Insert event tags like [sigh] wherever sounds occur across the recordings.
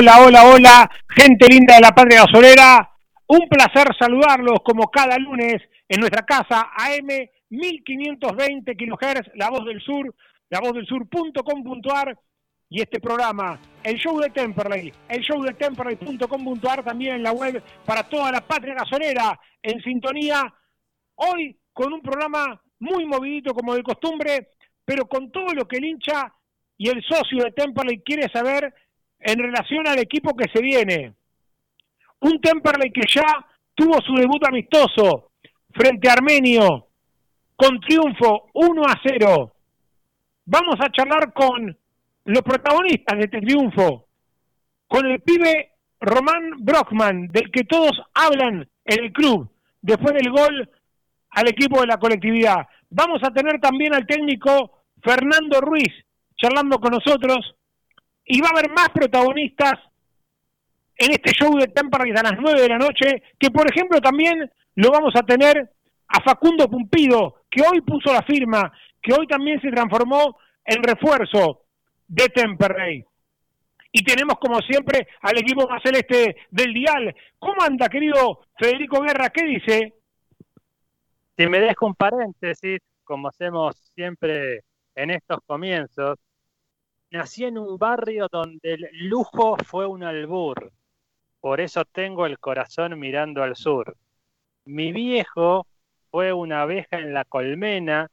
Hola, hola, hola, gente linda de la Patria Gasolera. Un placer saludarlos como cada lunes en nuestra casa AM 1520 kHz, La Voz del Sur, lavozdelSur.com.ar y este programa, el show de Temperley, el show de Temperley.com.ar también en la web para toda la Patria Gasolera en sintonía. Hoy con un programa muy movidito como de costumbre, pero con todo lo que el hincha y el socio de Temperley quiere saber en relación al equipo que se viene. Un Temperley que ya tuvo su debut amistoso frente a Armenio con triunfo 1 a 0. Vamos a charlar con los protagonistas de este triunfo, con el pibe Román Brockman, del que todos hablan en el club, después del gol al equipo de la colectividad. Vamos a tener también al técnico Fernando Ruiz charlando con nosotros y va a haber más protagonistas en este show de Temperley a las 9 de la noche, que por ejemplo también lo vamos a tener a Facundo Pumpido, que hoy puso la firma, que hoy también se transformó en refuerzo de Temperley. Y tenemos como siempre al equipo más celeste del dial. ¿Cómo anda, querido Federico Guerra? ¿Qué dice? Si me dejo un paréntesis, como hacemos siempre en estos comienzos, nací en un barrio donde el lujo fue un albur. Por eso tengo el corazón mirando al sur. Mi viejo fue una abeja en la colmena,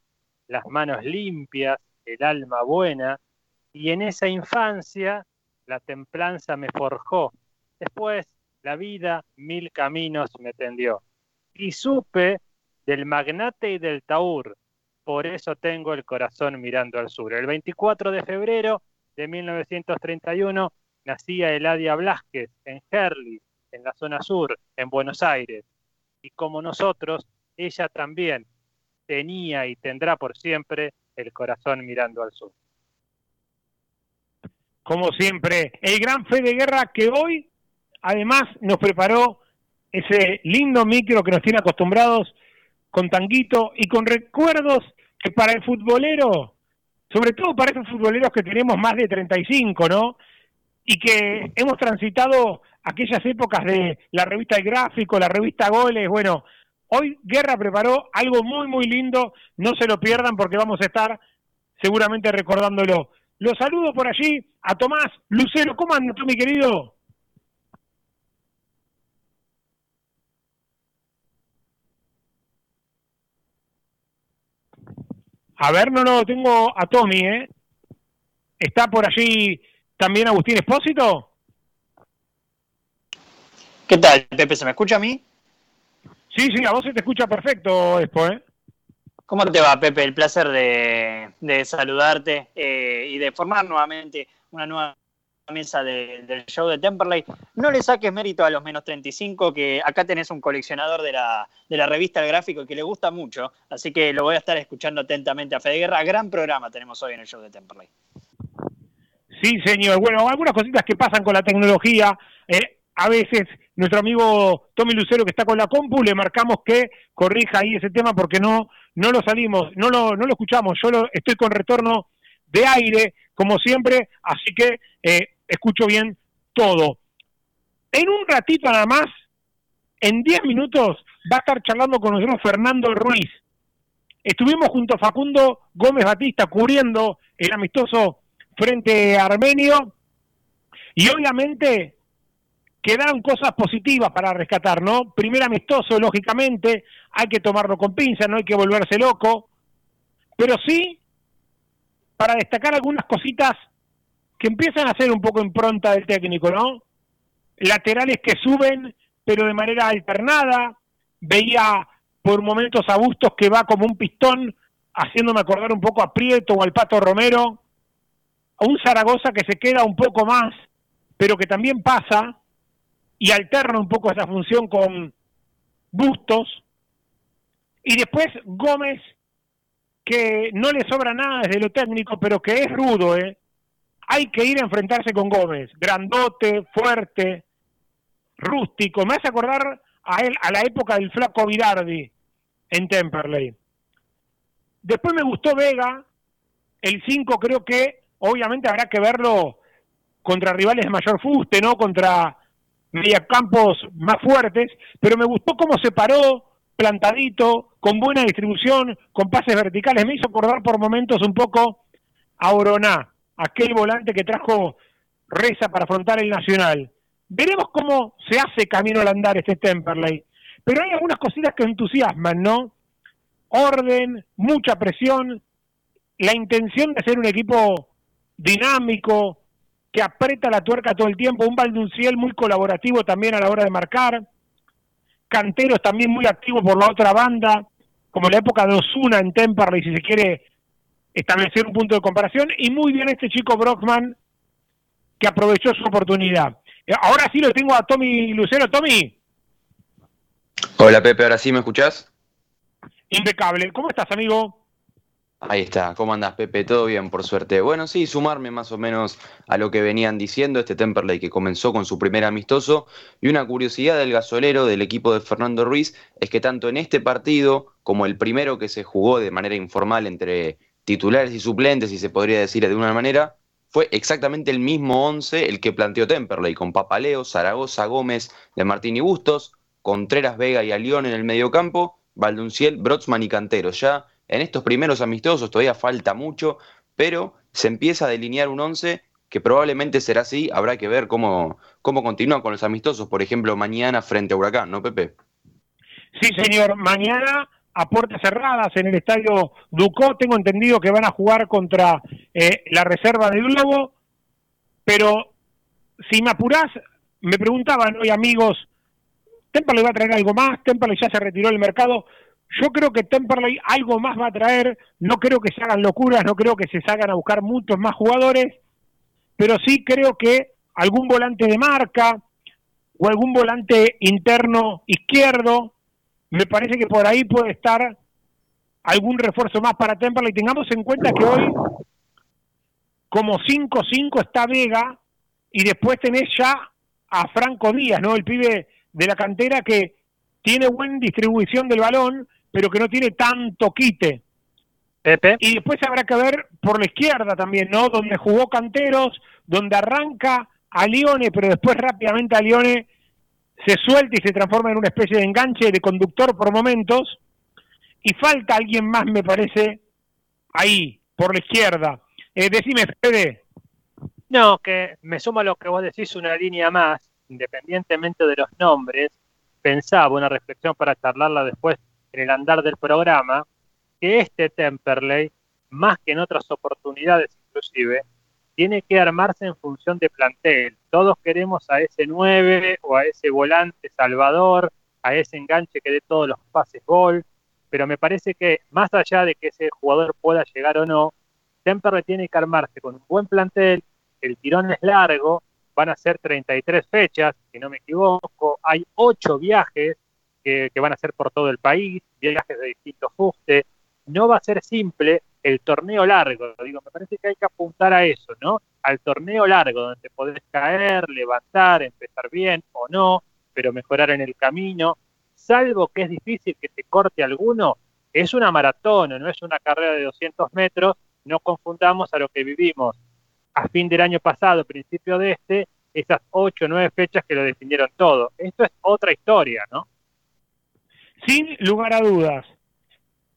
las manos limpias, el alma buena, y en esa infancia la templanza me forjó. Después la vida mil caminos me tendió. Y supe del magnate y del taur, por eso tengo el corazón mirando al sur. El 24 de febrero de 1931 nacía Eladia Blasquez en Herli, en la zona sur, en Buenos Aires. Y como nosotros, ella también tenía y tendrá por siempre el corazón mirando al sur. Como siempre, el gran fe de guerra que hoy además nos preparó ese lindo micro que nos tiene acostumbrados con tanguito y con recuerdos que para el futbolero, sobre todo para esos futboleros que tenemos más de 35, ¿no? Y que hemos transitado aquellas épocas de la revista El Gráfico, la revista Goles, bueno, hoy Guerra preparó algo muy, muy lindo, no se lo pierdan porque vamos a estar seguramente recordándolo. Los saludo por allí a Tomás Lucero. ¿Cómo andas tú, mi querido? A ver, no, no, tengo a Tommy, ¿eh? ¿Está por allí también Agustín Espósito? ¿Qué tal, Pepe? ¿Se me escucha a mí? Sí, sí, a vos se te escucha perfecto, Expo, ¿eh? ¿Cómo te va, Pepe? El placer de, de saludarte. Eh, y de formar nuevamente una nueva mesa del show de Temperley. No le saques mérito a los menos 35, que acá tenés un coleccionador de la, de la revista El Gráfico que le gusta mucho, así que lo voy a estar escuchando atentamente a Fede Guerra. Gran programa tenemos hoy en el show de Temperley. Sí, señor. Bueno, algunas cositas que pasan con la tecnología. Eh, a veces nuestro amigo Tommy Lucero que está con la compu le marcamos que corrija ahí ese tema porque no no lo salimos, no lo, no lo escuchamos. Yo lo, estoy con retorno de aire, como siempre, así que eh, escucho bien todo. En un ratito nada más, en 10 minutos, va a estar charlando con nosotros Fernando Ruiz. Estuvimos junto a Facundo Gómez Batista cubriendo el amistoso frente a Armenio y obviamente quedaron cosas positivas para rescatar, ¿no? Primer amistoso, lógicamente, hay que tomarlo con pinza, no hay que volverse loco, pero sí para destacar algunas cositas que empiezan a ser un poco impronta del técnico, ¿no? Laterales que suben, pero de manera alternada. Veía por momentos a Bustos que va como un pistón, haciéndome acordar un poco a Prieto o al Pato Romero. A un Zaragoza que se queda un poco más, pero que también pasa y alterna un poco esa función con Bustos. Y después Gómez, que no le sobra nada desde lo técnico, pero que es rudo, ¿eh? Hay que ir a enfrentarse con Gómez, grandote, fuerte, rústico. Me hace acordar a él a la época del flaco Virardi en Temperley. Después me gustó Vega, el 5 creo que obviamente habrá que verlo contra rivales de mayor fuste, ¿no? Contra mediacampos más fuertes, pero me gustó cómo se paró, plantadito, con buena distribución, con pases verticales. Me hizo acordar por momentos un poco a Oroná aquel volante que trajo Reza para afrontar el Nacional. Veremos cómo se hace camino al andar este Temperley. Pero hay algunas cositas que entusiasman, ¿no? Orden, mucha presión, la intención de ser un equipo dinámico, que aprieta la tuerca todo el tiempo, un Valdunciel muy colaborativo también a la hora de marcar, Canteros también muy activos por la otra banda, como la época de Osuna en Temperley, si se quiere establecer un punto de comparación y muy bien este chico Brockman que aprovechó su oportunidad. Eh, ahora sí lo tengo a Tommy Lucero. Tommy. Hola Pepe, ahora sí me escuchás. Impecable. ¿Cómo estás, amigo? Ahí está, ¿cómo andás, Pepe? Todo bien, por suerte. Bueno, sí, sumarme más o menos a lo que venían diciendo, este Temperley que comenzó con su primer amistoso. Y una curiosidad del gasolero del equipo de Fernando Ruiz es que tanto en este partido como el primero que se jugó de manera informal entre titulares y suplentes, si se podría decir de una manera, fue exactamente el mismo 11 el que planteó Temperley, con Papaleo, Zaragoza, Gómez, De Martín y Bustos, Contreras, Vega y Alión en el mediocampo, Valdunciel, Brotzman y Canteros. Ya en estos primeros amistosos todavía falta mucho, pero se empieza a delinear un 11 que probablemente será así, habrá que ver cómo, cómo continúan con los amistosos, por ejemplo, mañana frente a Huracán, ¿no, Pepe? Sí, señor, mañana a puertas cerradas en el estadio Ducó. Tengo entendido que van a jugar contra eh, la reserva de Globo, pero si me apurás, me preguntaban hoy amigos, ¿Temperley va a traer algo más? ¿Temperley ya se retiró del mercado? Yo creo que Temperley algo más va a traer, no creo que se hagan locuras, no creo que se salgan a buscar muchos más jugadores, pero sí creo que algún volante de marca o algún volante interno izquierdo me parece que por ahí puede estar algún refuerzo más para Temperley. Tengamos en cuenta que hoy, como 5-5 está Vega, y después tenés ya a Franco Díaz, ¿no? El pibe de la cantera que tiene buena distribución del balón, pero que no tiene tanto quite. Pepe. Y después habrá que ver por la izquierda también, ¿no? Donde jugó Canteros, donde arranca a Lione, pero después rápidamente a Lione se suelta y se transforma en una especie de enganche de conductor por momentos, y falta alguien más, me parece, ahí, por la izquierda. Eh, decime, Fede. No, que me suma lo que vos decís una línea más, independientemente de los nombres, pensaba una reflexión para charlarla después en el andar del programa, que este Temperley, más que en otras oportunidades inclusive, tiene que armarse en función de plantel. Todos queremos a ese 9 o a ese volante salvador, a ese enganche que dé todos los pases gol, pero me parece que más allá de que ese jugador pueda llegar o no, Temperley tiene que armarse con un buen plantel, el tirón es largo, van a ser 33 fechas, si no me equivoco, hay 8 viajes que, van a ser por todo el país, viajes de distintos fustes, no va a ser simple el torneo largo, digo, me parece que hay que apuntar a eso, ¿no? Al torneo largo, donde podés caer, levantar, empezar bien o no, pero mejorar en el camino, salvo que es difícil que te corte alguno, es una maratón, no es una carrera de 200 metros, no confundamos a lo que vivimos a fin del año pasado, principio de este, esas ocho o nueve fechas que lo definieron todo. Esto es otra historia, ¿no? Sin lugar a dudas.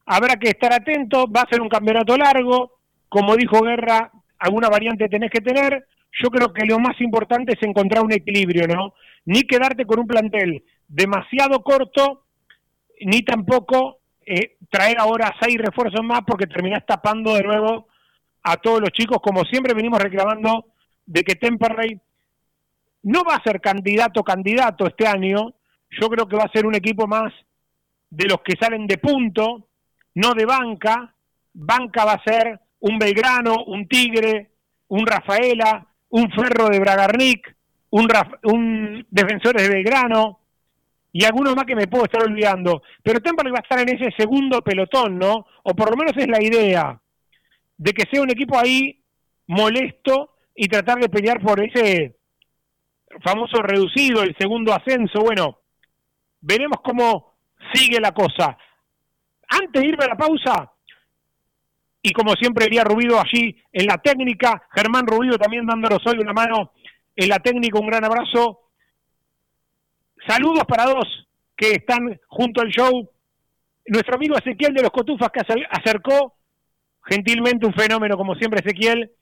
Habrá que estar atento, va a ser un campeonato largo, como dijo Guerra, alguna variante tenés que tener. Yo creo que lo más importante es encontrar un equilibrio, ¿no? Ni quedarte con un plantel demasiado corto, ni tampoco eh, traer ahora seis refuerzos más porque terminás tapando de nuevo a todos los chicos, como siempre venimos reclamando de que Temperley no va a ser candidato candidato este año, yo creo que va a ser un equipo más de los que salen de punto, no de banca, banca va a ser un Belgrano, un Tigre, un Rafaela, un Ferro de Bragarnik, un, un Defensores de Belgrano, y algunos más que me puedo estar olvidando. Pero Temperley va a estar en ese segundo pelotón, ¿no? O por lo menos es la idea de que sea un equipo ahí molesto y tratar de pelear por ese famoso reducido, el segundo ascenso. Bueno, veremos cómo sigue la cosa. Antes de irme a la pausa, y como siempre iría Rubido allí en la técnica, Germán Rubido también dándonos hoy una mano en la técnica, un gran abrazo. Saludos para dos que están junto al show. Nuestro amigo Ezequiel de los Cotufas que acercó gentilmente un fenómeno como siempre Ezequiel,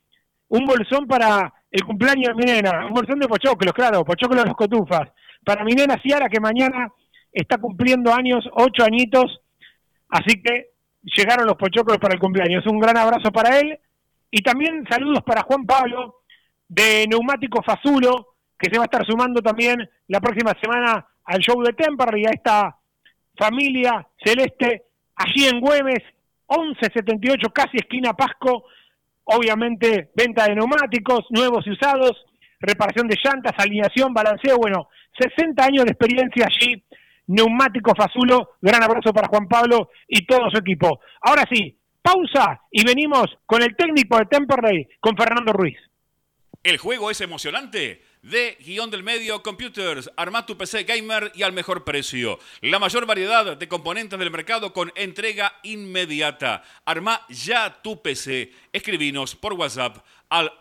un bolsón para el cumpleaños de mi nena, un bolsón de pochoclos, claro, pochoclos de los Cotufas, para mi nena Ciara que mañana está cumpliendo años, ocho añitos, así que llegaron los pochoclos para el cumpleaños. Un gran abrazo para él y también saludos para Juan Pablo de Neumático Fazulo, que se va a estar sumando también la próxima semana al show de Temperley, a esta familia celeste allí en Güemes, 1178, casi esquina Pasco, obviamente venta de neumáticos, nuevos y usados, reparación de llantas, alineación, balanceo, bueno, 60 años de experiencia allí, neumático Fazulo, gran abrazo para Juan Pablo y todo su equipo. Ahora sí, pausa y venimos con el técnico de Temperley, con Fernando Ruiz. El juego es emocionante de guion del medio Computers. Arma tu PC gamer y al mejor precio. La mayor variedad de componentes del mercado con entrega inmediata. Arma ya tu PC. Escribinos por WhatsApp al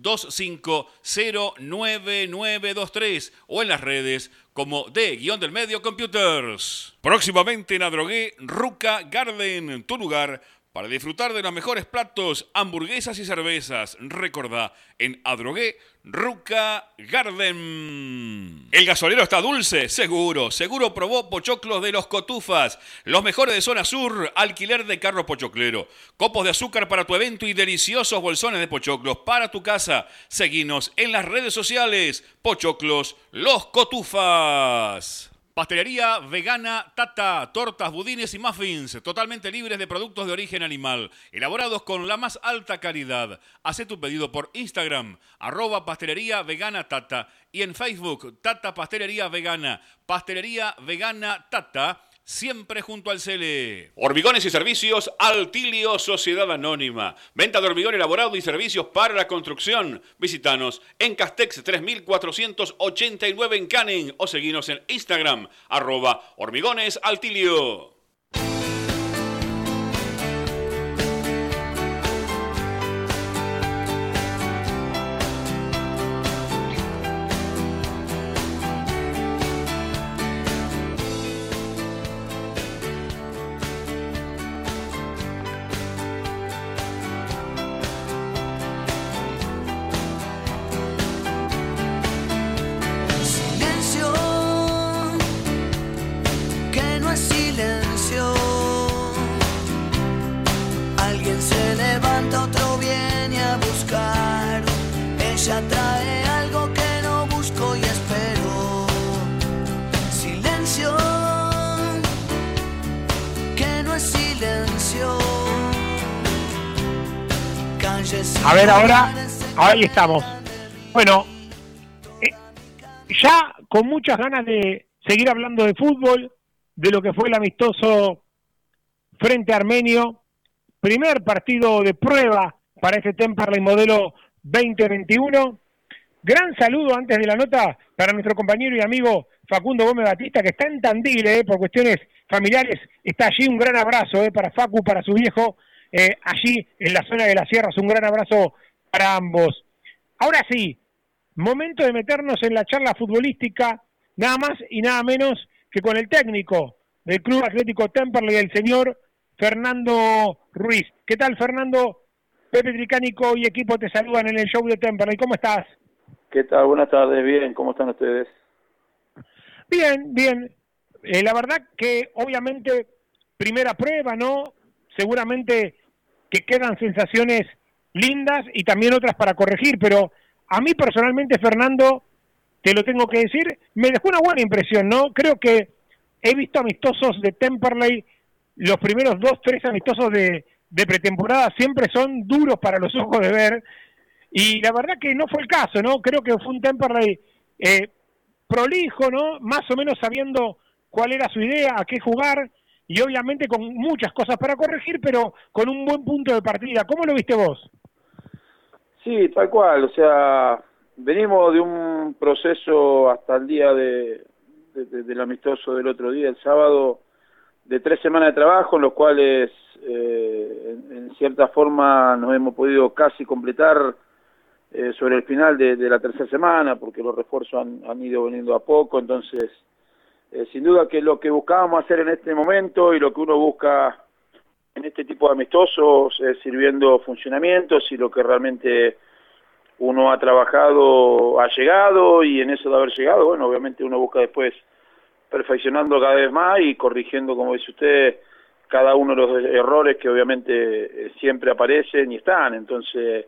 112-2509-9923 o en las redes como de guion del medio Computers. Próximamente en Adrogué, Ruca Garden, tu lugar para disfrutar de los mejores platos, hamburguesas y cervezas. Recordá, en Adrogué, Ruca Garden. ¿El gasolero está dulce? Seguro. Seguro probó pochoclos de los cotufas. Los mejores de zona sur, alquiler de carro pochoclero. Copos de azúcar para tu evento y deliciosos bolsones de pochoclos para tu casa. Seguinos en las redes sociales. Pochoclos, los cotufas. Pastelería vegana Tata, tortas, budines y muffins, totalmente libres de productos de origen animal, elaborados con la más alta calidad. Haz tu pedido por Instagram, arroba pastelería vegana Tata, y en Facebook, Tata Pastelería Vegana, Pastelería Vegana Tata siempre junto al Cele. Hormigones y servicios Altilio Sociedad Anónima. Venta de hormigón elaborado y servicios para la construcción. Visítanos en Castex 3489 en Canning o seguinos en Instagram arroba hormigones altilio. Ahí estamos. Bueno, eh, ya con muchas ganas de seguir hablando de fútbol, de lo que fue el amistoso frente a Armenio, primer partido de prueba para este Temperley modelo 2021. Gran saludo antes de la nota para nuestro compañero y amigo Facundo Gómez Batista, que está en Tandil, eh, por cuestiones familiares. Está allí un gran abrazo eh, para Facu, para su viejo, allí en la zona de las sierras. Un gran abrazo para ambos. Ahora sí, momento de meternos en la charla futbolística, nada más y nada menos que con el técnico del Club Atlético Temperley, el señor Fernando Ruiz. ¿Qué tal, Fernando? Pepe Tricánico y equipo te saludan en el show de Temperley. ¿Cómo estás? ¿Qué tal? Buenas tardes, bien. ¿Cómo están ustedes? Bien, bien. Eh, la verdad que obviamente primera prueba, ¿no? Seguramente que quedan sensaciones lindas y también otras para corregir, pero a mí personalmente, Fernando, te lo tengo que decir, me dejó una buena impresión, ¿no? Creo que he visto amistosos de Temperley, los primeros dos, tres amistosos de, de pretemporada siempre son duros para los ojos de ver, y la verdad que no fue el caso, ¿no? Creo que fue un Temperley eh, prolijo, ¿no? Más o menos sabiendo cuál era su idea, a qué jugar, y obviamente con muchas cosas para corregir, pero con un buen punto de partida. ¿Cómo lo viste vos? Sí, tal cual, o sea, venimos de un proceso hasta el día de, del amistoso del otro día, el sábado, de tres semanas de trabajo, en los cuales eh, en, cierta forma nos hemos podido casi completar eh, sobre el final de, la tercera semana, porque los refuerzos han, han ido veniendo a poco, entonces eh, sin duda que lo que buscábamos hacer en este momento y lo que uno busca en este tipo de amistosos es sirviendo funcionamientos y lo que realmente uno ha trabajado ha llegado y en eso de haber llegado, bueno, obviamente uno busca después perfeccionando cada vez más y corrigiendo, como dice usted, cada uno de los errores que obviamente eh, siempre aparecen y están. Entonces,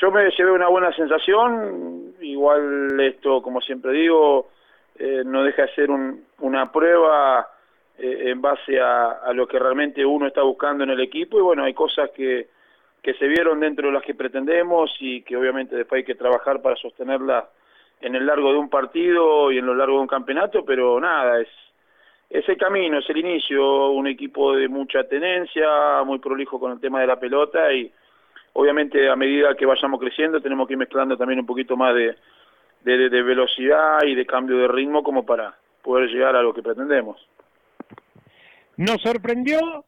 yo me llevé una buena sensación, igual esto, como siempre digo, eh, no deja de ser una prueba eh, en base a, lo que realmente uno está buscando en el equipo y bueno, hay cosas que, que se vieron dentro de las que pretendemos y que obviamente después hay que trabajar para sostenerla en el largo de un partido y en lo largo de un campeonato, pero nada, es, es el camino, es el inicio, un equipo de mucha tenencia, muy prolijo con el tema de la pelota y obviamente a medida que vayamos creciendo tenemos que ir mezclando también un poquito más de, de, velocidad y de cambio de ritmo como para poder llegar a lo que pretendemos. Nos sorprendió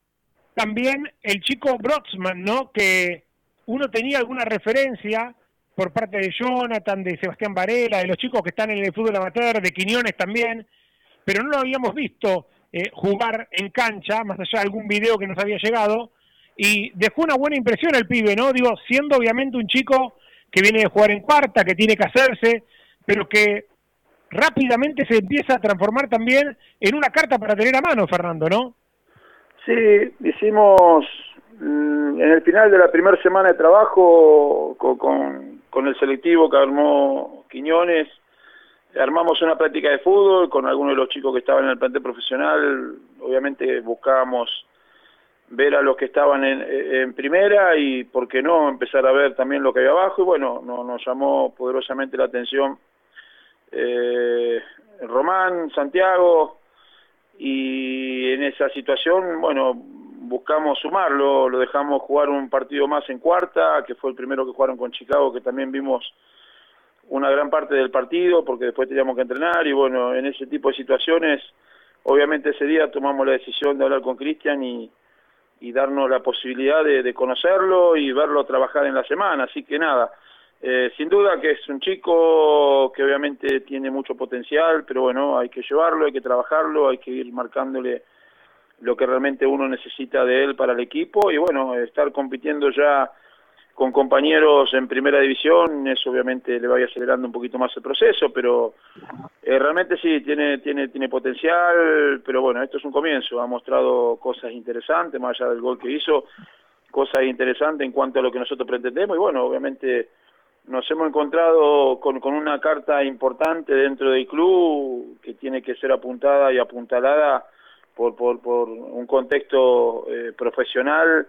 también el chico Broxman, ¿no? Que uno tenía alguna referencia por parte de Jonathan, de Sebastián Varela, de los chicos que están en el fútbol amateur, de Quiñones también, pero no lo habíamos visto eh, jugar en cancha, más allá de algún video que nos había llegado, y dejó una buena impresión el pibe, ¿no? Digo, siendo obviamente un chico que viene de jugar en cuarta, que tiene que hacerse, pero que rápidamente se empieza a transformar también en una carta para tener a mano, Fernando, ¿no? Sí, hicimos mm, en el final de la primera semana de trabajo con, con, el selectivo que armó Quiñones, armamos una práctica de fútbol con algunos de los chicos que estaban en el plantel profesional, obviamente buscábamos ver a los que estaban en, primera y, por qué no, empezar a ver también lo que hay abajo. Y bueno, no, nos llamó poderosamente la atención eh, Román, Santiago, y en esa situación, bueno, buscamos sumarlo, lo dejamos jugar un partido más en cuarta, que fue el primero que jugaron con Chicago, que también vimos una gran parte del partido, porque después teníamos que entrenar, y bueno, en ese tipo de situaciones, obviamente ese día tomamos la decisión de hablar con Cristian y, y darnos la posibilidad de, de conocerlo y verlo trabajar en la semana, así que nada, eh, sin duda que es un chico que obviamente tiene mucho potencial, pero bueno, hay que llevarlo, hay que trabajarlo, hay que ir marcándole lo que realmente uno necesita de él para el equipo. Y bueno, estar compitiendo ya con compañeros en primera división, eso obviamente le va a ir acelerando un poquito más el proceso, pero eh, realmente sí, tiene, tiene, tiene potencial, pero bueno, esto es un comienzo, ha mostrado cosas interesantes, más allá del gol que hizo, cosas interesantes en cuanto a lo que nosotros pretendemos. Y bueno, obviamente nos hemos encontrado con, con, una carta importante dentro del club que tiene que ser apuntada y apuntalada por, por, por un contexto eh, profesional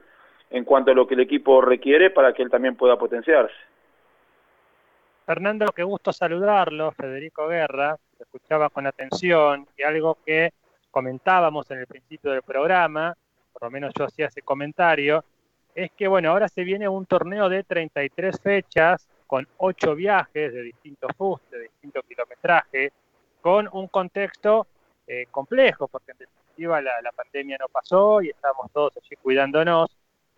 en cuanto a lo que el equipo requiere para que él también pueda potenciarse. Fernando, qué gusto saludarlo, Federico Guerra, te escuchaba con atención y algo que comentábamos en el principio del programa, por lo menos yo hacía ese comentario, es que bueno, ahora se viene un torneo de 33 fechas con 8 viajes de distintos fustes, de distinto kilometraje, con un contexto eh, complejo, porque en definitiva la, la pandemia no pasó y estamos todos allí cuidándonos.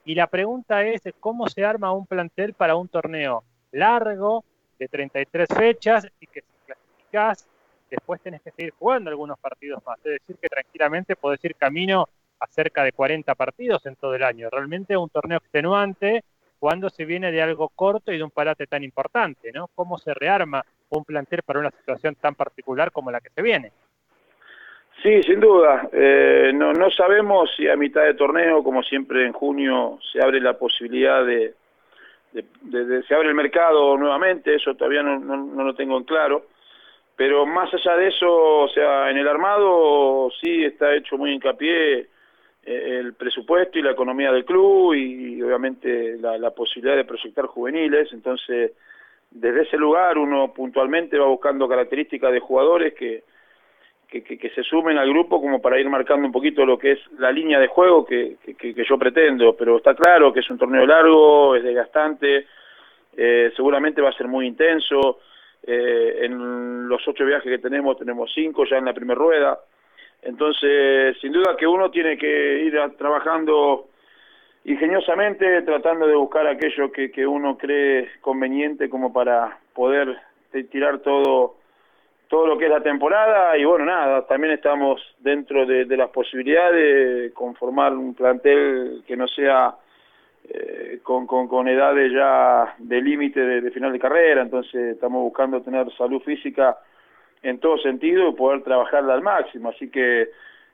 Y la pregunta es, ¿cómo se arma un plantel para un torneo largo, de 33 fechas y que si clasificás, después tenés que seguir jugando algunos partidos más. Es decir, que tranquilamente podés ir camino a cerca de 40 partidos en todo el año. Realmente un torneo extenuante cuando se viene de algo corto y de un parate tan importante, ¿no? ¿Cómo se rearma un plantel para una situación tan particular como la que se viene? Sí, sin duda. Eh, no, no sabemos si a mitad de torneo, como siempre en junio, se abre la posibilidad de, se abre el mercado nuevamente, eso todavía no, no, lo tengo en claro, pero más allá de eso, o sea, en el armado sí está hecho muy hincapié el presupuesto y la economía del club y, obviamente la, la, posibilidad de proyectar juveniles, entonces desde ese lugar uno puntualmente va buscando características de jugadores que, que, se sumen al grupo como para ir marcando un poquito lo que es la línea de juego que, yo pretendo, pero está claro que es un torneo largo, es desgastante, eh, seguramente va a ser muy intenso, eh, en los ocho viajes que tenemos tenemos cinco ya en la primera rueda, entonces sin duda que uno tiene que ir trabajando ingeniosamente, tratando de buscar aquello que, que uno cree conveniente como para poder tirar todo todo lo que es la temporada. Y bueno, nada, también estamos dentro de, las posibilidades de conformar un plantel que no sea eh, con, con, edades ya de límite de, final de carrera, entonces estamos buscando tener salud física en todo sentido y poder trabajarla al máximo, así que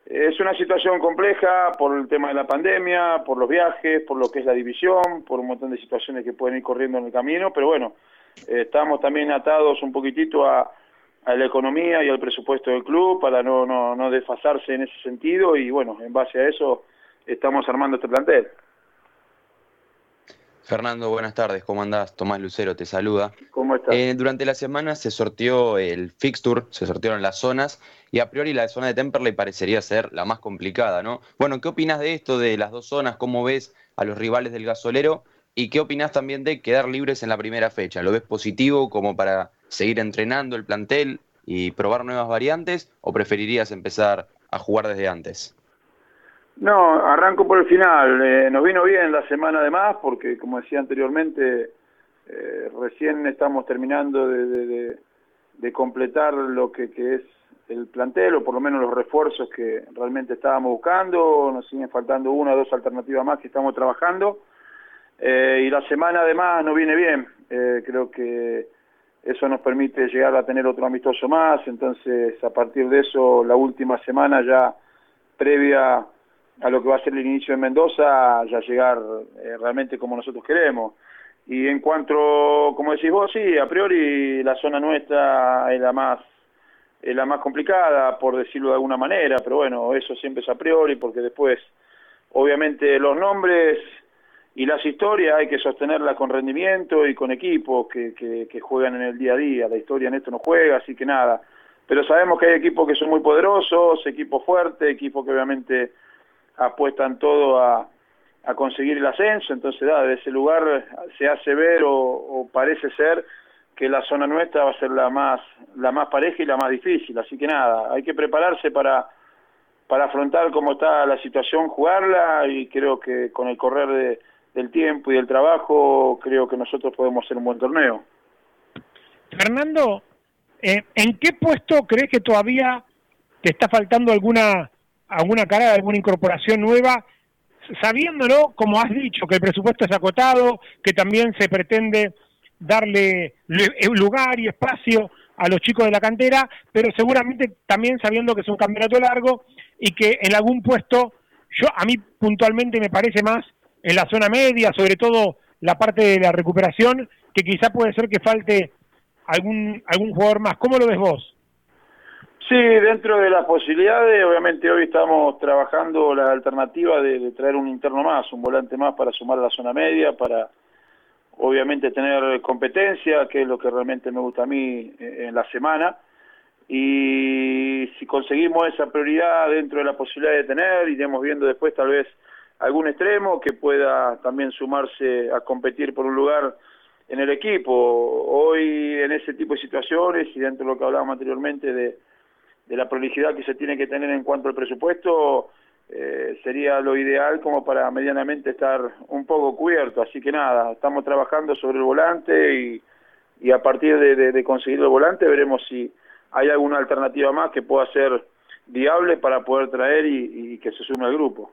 es una situación compleja por el tema de la pandemia, por los viajes, por lo que es la división, por un montón de situaciones que pueden ir corriendo en el camino, pero bueno, eh, estamos también atados un poquitito a a la economía y al presupuesto del club para no, no, no desfasarse en ese sentido y bueno, en base a eso estamos armando este plantel. Fernando, buenas tardes, ¿cómo andás? Tomás Lucero te saluda. ¿Cómo estás? Eh, durante la semana se sorteó el fixture, se sortearon las zonas y a priori la zona de Temperley parecería ser la más complicada, ¿no? Bueno, ¿qué opinas de esto, de las dos zonas? ¿Cómo ves a los rivales del gasolero? ¿Y qué opinas también de quedar libres en la primera fecha? ¿Lo ves positivo como para seguir entrenando el plantel y probar nuevas variantes o preferirías empezar a jugar desde antes? No, arranco por el final. Eh, nos vino bien la semana de más porque, como decía anteriormente, eh, recién estamos terminando de, completar lo que, es el plantel o por lo menos los refuerzos que realmente estábamos buscando. Nos siguen faltando una o dos alternativas más que estamos trabajando. Eh, y la semana además nos viene bien. creo que eso nos permite llegar a tener otro amistoso más, entonces a partir de eso la última semana ya previa a lo que va a ser el inicio en Mendoza, ya llegar eh, realmente como nosotros queremos. Y en cuanto, como decís vos, sí, a priori la zona nuestra es la más es la más complicada, por decirlo de alguna manera, pero bueno, eso siempre es a priori, porque después, obviamente, los nombres y las historias hay que sostenerlas con rendimiento y con equipos que, que, juegan en el día a día. La historia en esto no juega, así que nada. Pero sabemos que hay equipos que son muy poderosos, equipos fuertes, equipos que obviamente apuestan todo a, a conseguir el ascenso. Entonces, da, de ese lugar se hace ver o, o, parece ser que la zona nuestra va a ser la más, la más pareja y la más difícil. Así que nada, hay que prepararse para, para afrontar cómo está la situación, jugarla y creo que con el correr de del tiempo y del trabajo, creo que nosotros podemos hacer un buen torneo. Fernando, eh, ¿en qué puesto crees que todavía te está faltando alguna alguna cara, alguna incorporación nueva, sabiéndolo, como has dicho, que el presupuesto es acotado, que también se pretende darle lugar y espacio a los chicos de la cantera, pero seguramente también sabiendo que es un campeonato largo y que en algún puesto, yo a mí puntualmente me parece más en la zona media, sobre todo la parte de la recuperación, que quizá puede ser que falte algún, algún jugador más. ¿Cómo lo ves vos? Sí, dentro de las posibilidades, obviamente hoy estamos trabajando la alternativa de, traer un interno más, un volante más para sumar a la zona media, para obviamente tener competencia, que es lo que realmente me gusta a mí eh, en la semana. Y si conseguimos esa prioridad dentro de la posibilidad de tener, iremos viendo después tal vez algún extremo que pueda también sumarse a competir por un lugar en el equipo. Hoy en ese tipo de situaciones y dentro de lo que hablábamos anteriormente de de la prolijidad que se tiene que tener en cuanto al presupuesto, eh, sería lo ideal como para medianamente estar un poco cubierto. Así que nada, estamos trabajando sobre el volante y, y a partir de, conseguir el volante veremos si hay alguna alternativa más que pueda ser viable para poder traer y, que se sume al grupo.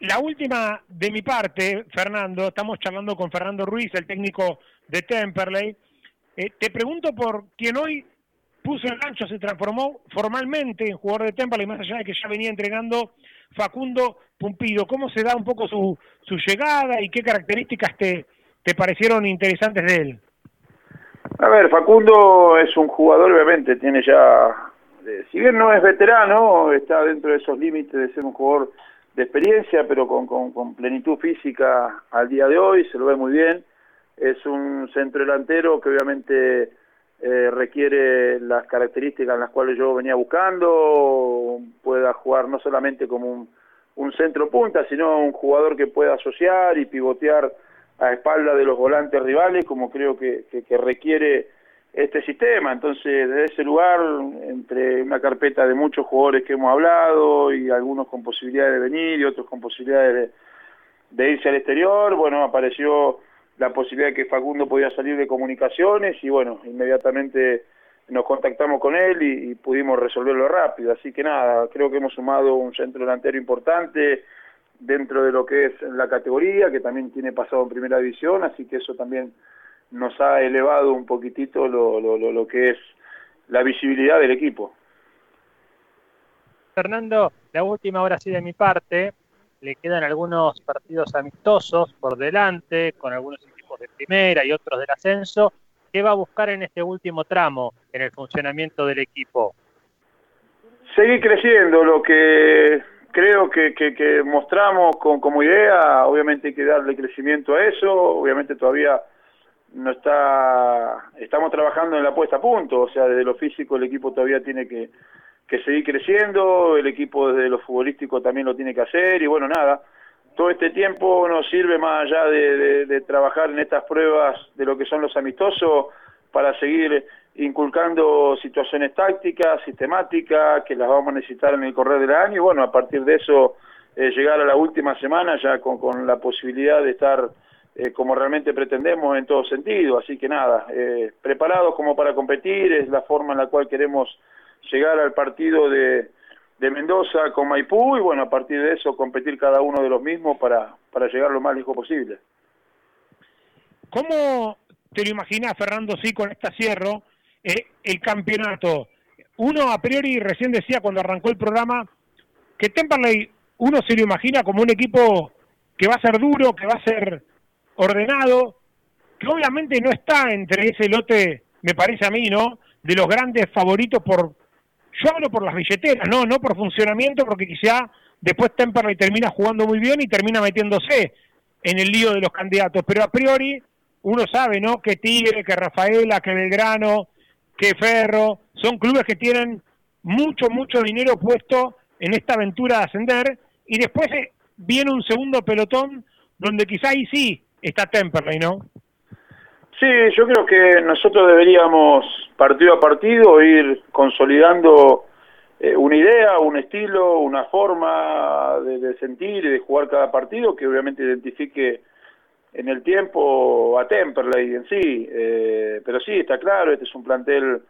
La última de mi parte, Fernando, estamos charlando con Fernando Ruiz, el técnico de Temperley. Eh, te pregunto por quien hoy puso el gancho, se transformó formalmente en jugador de Temple y más allá de que ya venía entrenando Facundo Pumpido. ¿Cómo se da un poco su, su llegada y qué características te, te parecieron interesantes de él? A ver, Facundo es un jugador, obviamente, tiene ya, eh, si bien no es veterano, está dentro de esos límites de ser un jugador de experiencia, pero con, con, con plenitud física al día de hoy, se lo ve muy bien. Es un centro delantero que obviamente eh, requiere las características en las cuales yo venía buscando, pueda jugar no solamente como un, centro punta, sino un jugador que pueda asociar y pivotear a espalda de los volantes rivales, como creo que, que, requiere este sistema. Entonces, desde ese lugar, entre una carpeta de muchos jugadores que hemos hablado y algunos con posibilidades de venir y otros con posibilidades de, de irse al exterior, bueno, apareció la posibilidad de que Facundo podía salir de comunicaciones y bueno, inmediatamente nos contactamos con él y, pudimos resolverlo rápido. Así que nada, creo que hemos sumado un centro delantero importante dentro de lo que es la categoría, que también tiene pasado en primera división, así que eso también nos ha elevado un poquitito lo, lo, lo que es la visibilidad del equipo. Fernando, la última hora sí de mi parte, le quedan algunos partidos amistosos por delante, con algunos equipos de primera y otros del ascenso. ¿Qué va a buscar en este último tramo en el funcionamiento del equipo? Seguir creciendo, lo que creo que, mostramos con, como idea, obviamente hay que darle crecimiento a eso, obviamente todavía no está, estamos trabajando en la puesta a punto, o sea, desde lo físico el equipo todavía tiene que, que seguir creciendo, el equipo desde lo futbolístico también lo tiene que hacer y bueno, nada, todo este tiempo nos sirve más allá de, trabajar en estas pruebas de lo que son los amistosos para seguir inculcando situaciones tácticas, sistemáticas, que las vamos a necesitar en el correr del año y bueno, a partir de eso eh, llegar a la última semana ya con, la posibilidad de estar eh, como realmente pretendemos en todo sentido, así que nada, eh, preparados como para competir, es la forma en la cual queremos llegar al partido de, de Mendoza con Maipú y bueno, a partir de eso competir cada uno de los mismos para, para llegar lo más lejos posible. ¿Cómo te lo imaginas, Fernando, sí, con esta cierro, eh, el campeonato? Uno a priori recién decía cuando arrancó el programa que Temperley uno se lo imagina como un equipo que va a ser duro, que va a ser ordenado, que obviamente no está entre ese lote, me parece a mí, ¿no? De los grandes favoritos por yo hablo por las billeteras, no, no por funcionamiento, porque quizá después Temperley termina jugando muy bien y termina metiéndose en el lío de los candidatos. Pero a priori uno sabe, ¿no? Que Tigre, que Rafaela, que Belgrano, que Ferro, son clubes que tienen mucho, mucho dinero puesto en esta aventura de ascender y después eh, viene un segundo pelotón donde quizá ahí sí está Temperley, ¿no? Sí, yo creo que nosotros deberíamos partido a partido ir consolidando eh, una idea, un estilo, una forma de, sentir y de jugar cada partido que obviamente identifique en el tiempo a Temperley en sí. Eh, pero sí, está claro, este es un plantel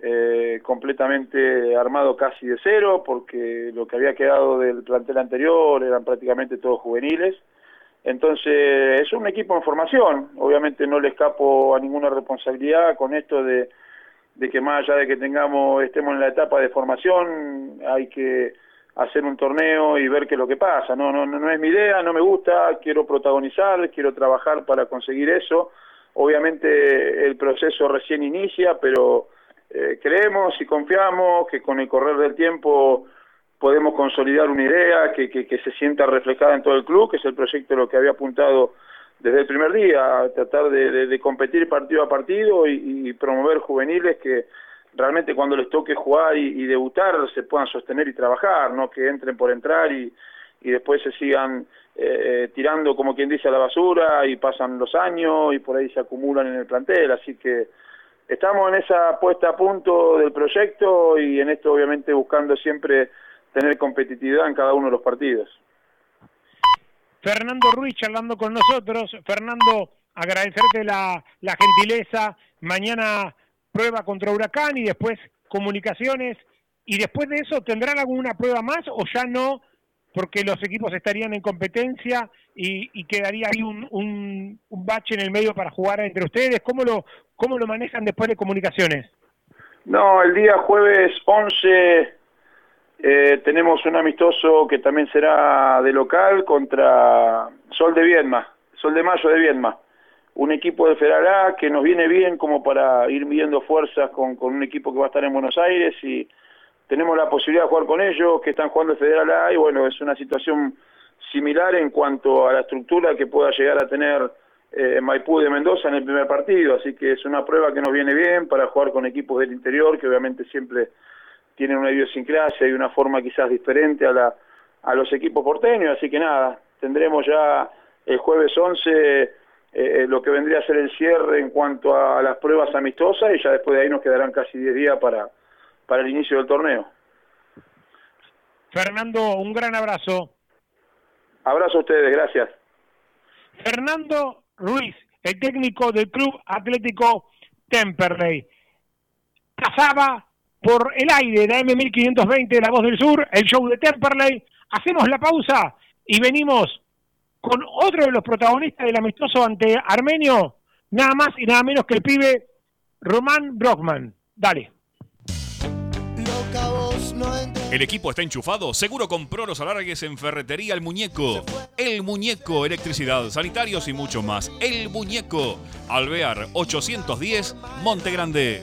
eh, completamente armado casi de cero porque lo que había quedado del plantel anterior eran prácticamente todos juveniles. Entonces, es un equipo en formación. Obviamente no le escapo a ninguna responsabilidad con esto de, que más allá de que tengamos, estemos en la etapa de formación, hay que hacer un torneo y ver qué es lo que pasa. No, no, no es mi idea, no me gusta, quiero protagonizar, quiero trabajar para conseguir eso. Obviamente el proceso recién inicia, pero eh, creemos y confiamos que con el correr del tiempo podemos consolidar una idea que, que, se sienta reflejada en todo el club, que es el proyecto lo que había apuntado desde el primer día, tratar de, competir partido a partido y, promover juveniles que realmente cuando les toque jugar y, debutar se puedan sostener y trabajar, no que entren por entrar y, y después se sigan eh, tirando como quien dice a la basura y pasan los años y por ahí se acumulan en el plantel, así que estamos en esa puesta a punto del proyecto y en esto obviamente buscando siempre tener competitividad en cada uno de los partidos. Fernando Ruiz charlando con nosotros. Fernando, agradecerte la, la gentileza. Mañana prueba contra Huracán y después comunicaciones. ¿Y después de eso tendrán alguna prueba más o ya no? Porque los equipos estarían en competencia y, y quedaría ahí un, un, un, bache en el medio para jugar entre ustedes. ¿Cómo lo, ¿Cómo lo manejan después de comunicaciones? No, el día jueves 11 eh, tenemos un amistoso que también será de local contra Sol de Viedma, Sol de Mayo de Viedma. Un equipo de Federal A que nos viene bien como para ir midiendo fuerzas con, un equipo que va a estar en Buenos Aires y tenemos la posibilidad de jugar con ellos, que están jugando Federal A y bueno, es una situación similar en cuanto a la estructura que pueda llegar a tener eh, Maipú de Mendoza en el primer partido, así que es una prueba que nos viene bien para jugar con equipos del interior que obviamente siempre tienen una idiosincrasia y una forma quizás diferente a, la, a los equipos porteños, así que nada, tendremos ya el jueves 11 eh, eh, lo que vendría a ser el cierre en cuanto a las pruebas amistosas y ya después de ahí nos quedarán casi 10 días para, para el inicio del torneo. Fernando, un gran abrazo. Abrazo a ustedes, gracias. Fernando Ruiz, el técnico del Club Atlético Temperley. Pasaba por el aire de M1520 de La Voz del Sur, el show de Temperley. Hacemos la pausa y venimos con otro de los protagonistas del amistoso ante Armenio, nada más y nada menos que el pibe Román Brockman. Dale. El equipo está enchufado, seguro compró los alargues en Ferretería El Muñeco. El Muñeco, electricidad, sanitarios y mucho más. El Muñeco, Alvear 810, Monte Grande.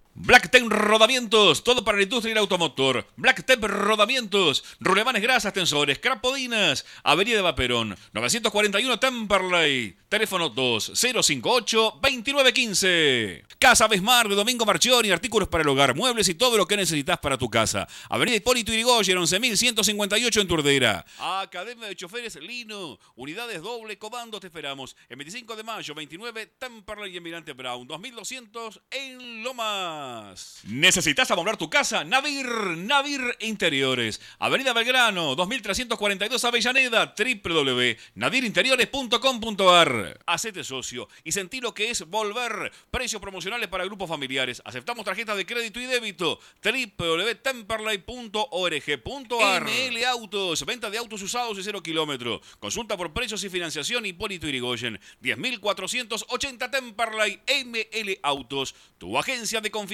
Blacktep Rodamientos, todo para la industria y el automotor. Blacktep Rodamientos, rulemanes grasas, tensores, crapodinas, Avenida de Vaperón, 941 Temperley, teléfono 2058-2915. Casa Besmar de Domingo Marchioni, artículos para el hogar, muebles y todo lo que necesitas para tu casa. Avenida Hipólito Yrigoyen, 11158 en Turdera. Academia de Choferes Lino, unidades doble comando, te esperamos. El 25 de mayo, 29 Temperley y Emirante Brown, 2200 en ¿Necesitas amoblar tu casa? Navir, Navir Interiores. Avenida Belgrano, 2342 Avellaneda, www.nadirinteriores.com.ar. Hacete socio y sentí lo que es volver. Precios promocionales para grupos familiares. Aceptamos tarjetas de crédito y débito. www.temperley.org.ar. ML Autos, venta de autos usados y cero kilómetros. Consulta por precios y financiación Hipólito Irigoyen. 10.480 Temperley ML Autos, tu agencia de confianza.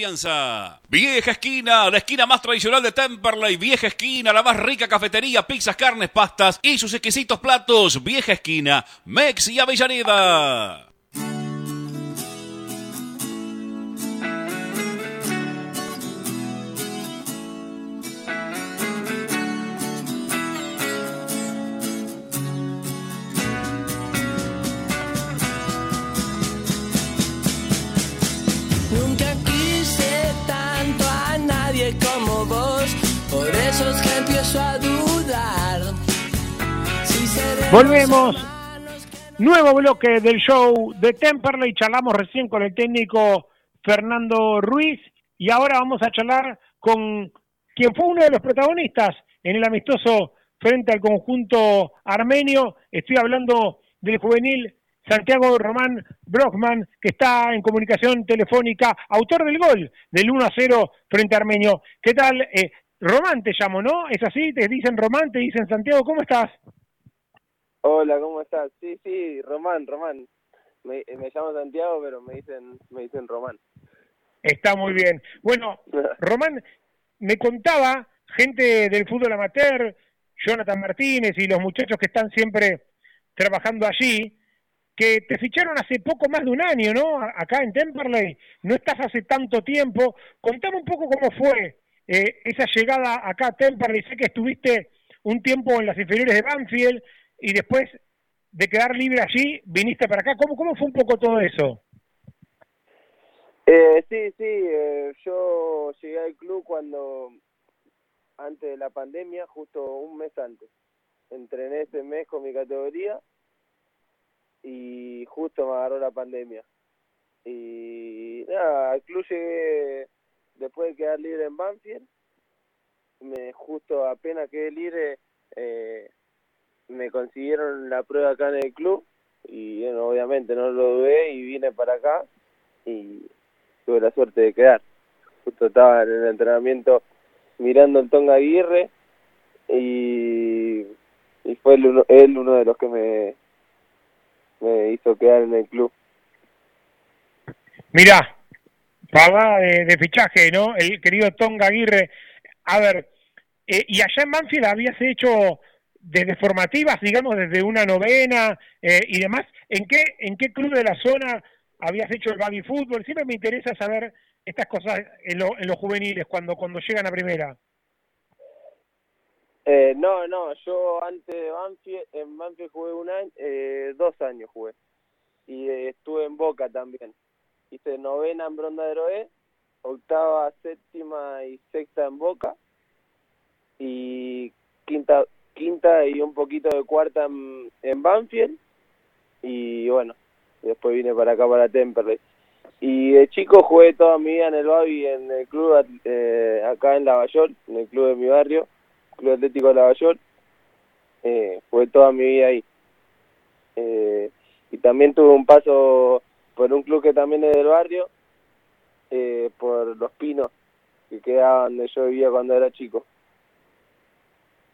Vieja esquina, la esquina más tradicional de Temperley. Vieja esquina, la más rica cafetería, pizzas, carnes, pastas y sus exquisitos platos. Vieja esquina, Mex y Avellaneda. Volvemos. Nuevo bloque del show de Temperley. Charlamos recién con el técnico Fernando Ruiz y ahora vamos a charlar con quien fue uno de los protagonistas en el amistoso frente al conjunto armenio. Estoy hablando del juvenil Santiago Román Brockman, que está en comunicación telefónica, autor del gol del 1 a 0 frente a Armenio. ¿Qué tal? Eh, Román te llamo, ¿no? ¿Es así? Te dicen Román, te dicen Santiago, ¿cómo estás? Hola, ¿cómo estás? Sí, sí, Román, Román. Me, me llamo Santiago, pero me dicen, me dicen Román. Está muy bien. Bueno, [laughs] Román, me contaba gente del fútbol amateur, Jonathan Martínez y los muchachos que están siempre trabajando allí, que te ficharon hace poco más de un año, ¿no? Acá en Temperley, no estás hace tanto tiempo. Contame un poco cómo fue eh, esa llegada acá a Temperley. Sé que estuviste un tiempo en las inferiores de Banfield y después de quedar libre allí, viniste para acá. ¿Cómo, cómo fue un poco todo eso? Eh, sí, sí, eh, yo llegué al club cuando, antes de la pandemia, justo un mes antes. Entrené ese mes con mi categoría y justo me agarró la pandemia. Y nada, al club llegué después de quedar libre en Banfield. Me, justo apenas quedé libre, eh, me consiguieron la prueba acá en el club y bueno, obviamente no lo dudé y vine para acá y tuve la suerte de quedar. Justo estaba en el entrenamiento mirando el Tonga Aguirre y, y fue él él uno de los que me, me hizo quedar en el club. Mirá, paga de, de, fichaje, ¿no? El querido Tonga Aguirre. A ver, eh, y allá en Banfield habías hecho desde formativas, digamos, desde una novena eh, y demás. ¿En qué, ¿En qué club de la zona habías hecho el baby fútbol? Siempre me interesa saber estas cosas en, lo, en los juveniles, cuando, cuando llegan a primera. Eh, no, no, yo antes de Banfield, en Banfield jugué un año, eh, dos años jugué. Y eh, estuve en Boca también. Hice novena en Bronda octava, séptima y sexta en Boca. Y quinta, quinta y un poquito de cuarta en, Banfield. Y bueno, después vine para acá, para Temperley. Y de chico jugué toda mi vida en el Babi, en el club eh, acá en Lavallol, en el club de mi barrio, Club Atlético de Lavallol. Eh, fue toda mi vida ahí. Eh, y también tuve un paso por un club que también es del barrio, eh, por Los Pinos, que quedaba donde yo vivía cuando era chico.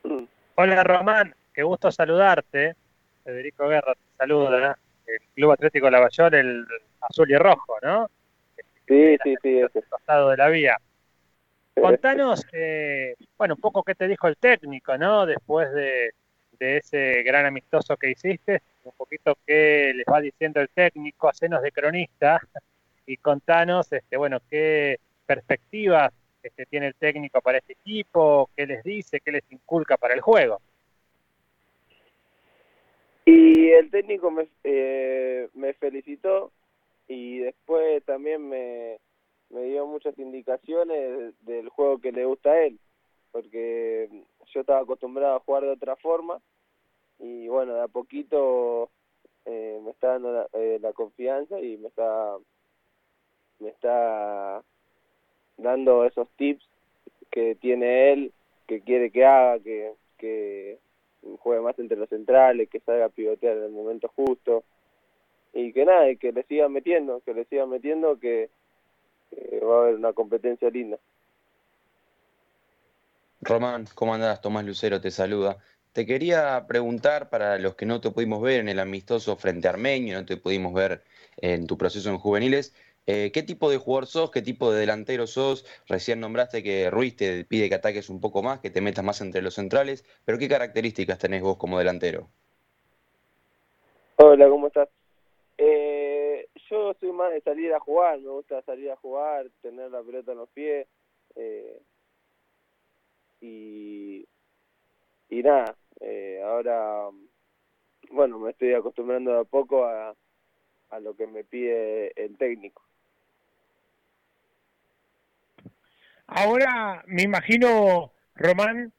[clears throat] Hola Román, qué gusto saludarte. Federico Guerra te saluda. El Club Atlético Lavallol, el azul y rojo, ¿no? Sí, sí, sí. Ese. costado de la vía. Contanos, eh, bueno, un poco qué te dijo el técnico, ¿no? Después de, de, ese gran amistoso que hiciste, un poquito qué les va diciendo el técnico, hacenos de cronista [laughs] y contanos, este, bueno, qué perspectivas este, tiene el técnico para este equipo, qué les dice, qué les inculca para el juego. Y el técnico me, eh, me felicitó y después también me, me dio muchas indicaciones del juego que le gusta a él, porque yo estaba acostumbrado a jugar de otra forma y bueno, de a poquito eh, me está dando la, eh, la, confianza y me está me está dando esos tips que tiene él, que quiere que haga, que, que juegue más entre los centrales, que salga a pivotear en el momento justo y que nada, y que le siga metiendo, que le siga metiendo, que, que va a haber una competencia linda. Román, ¿cómo andás? Tomás Lucero te saluda. Te quería preguntar, para los que no te pudimos ver en el amistoso frente a Armenio, no te pudimos ver en tu proceso en juveniles, eh, ¿qué tipo de jugador sos? ¿Qué tipo de delantero sos? Recién nombraste que Ruiz te pide que ataques un poco más, que te metas más entre los centrales, pero ¿qué características tenés vos como delantero? Hola, ¿cómo estás? Eh, yo soy más de salir a jugar, me gusta salir a jugar, tener la pelota en los pies eh, y, y nada, eh, ahora, bueno, me estoy acostumbrando de a poco a, a lo que me pide el técnico. Ahora me imagino, Román,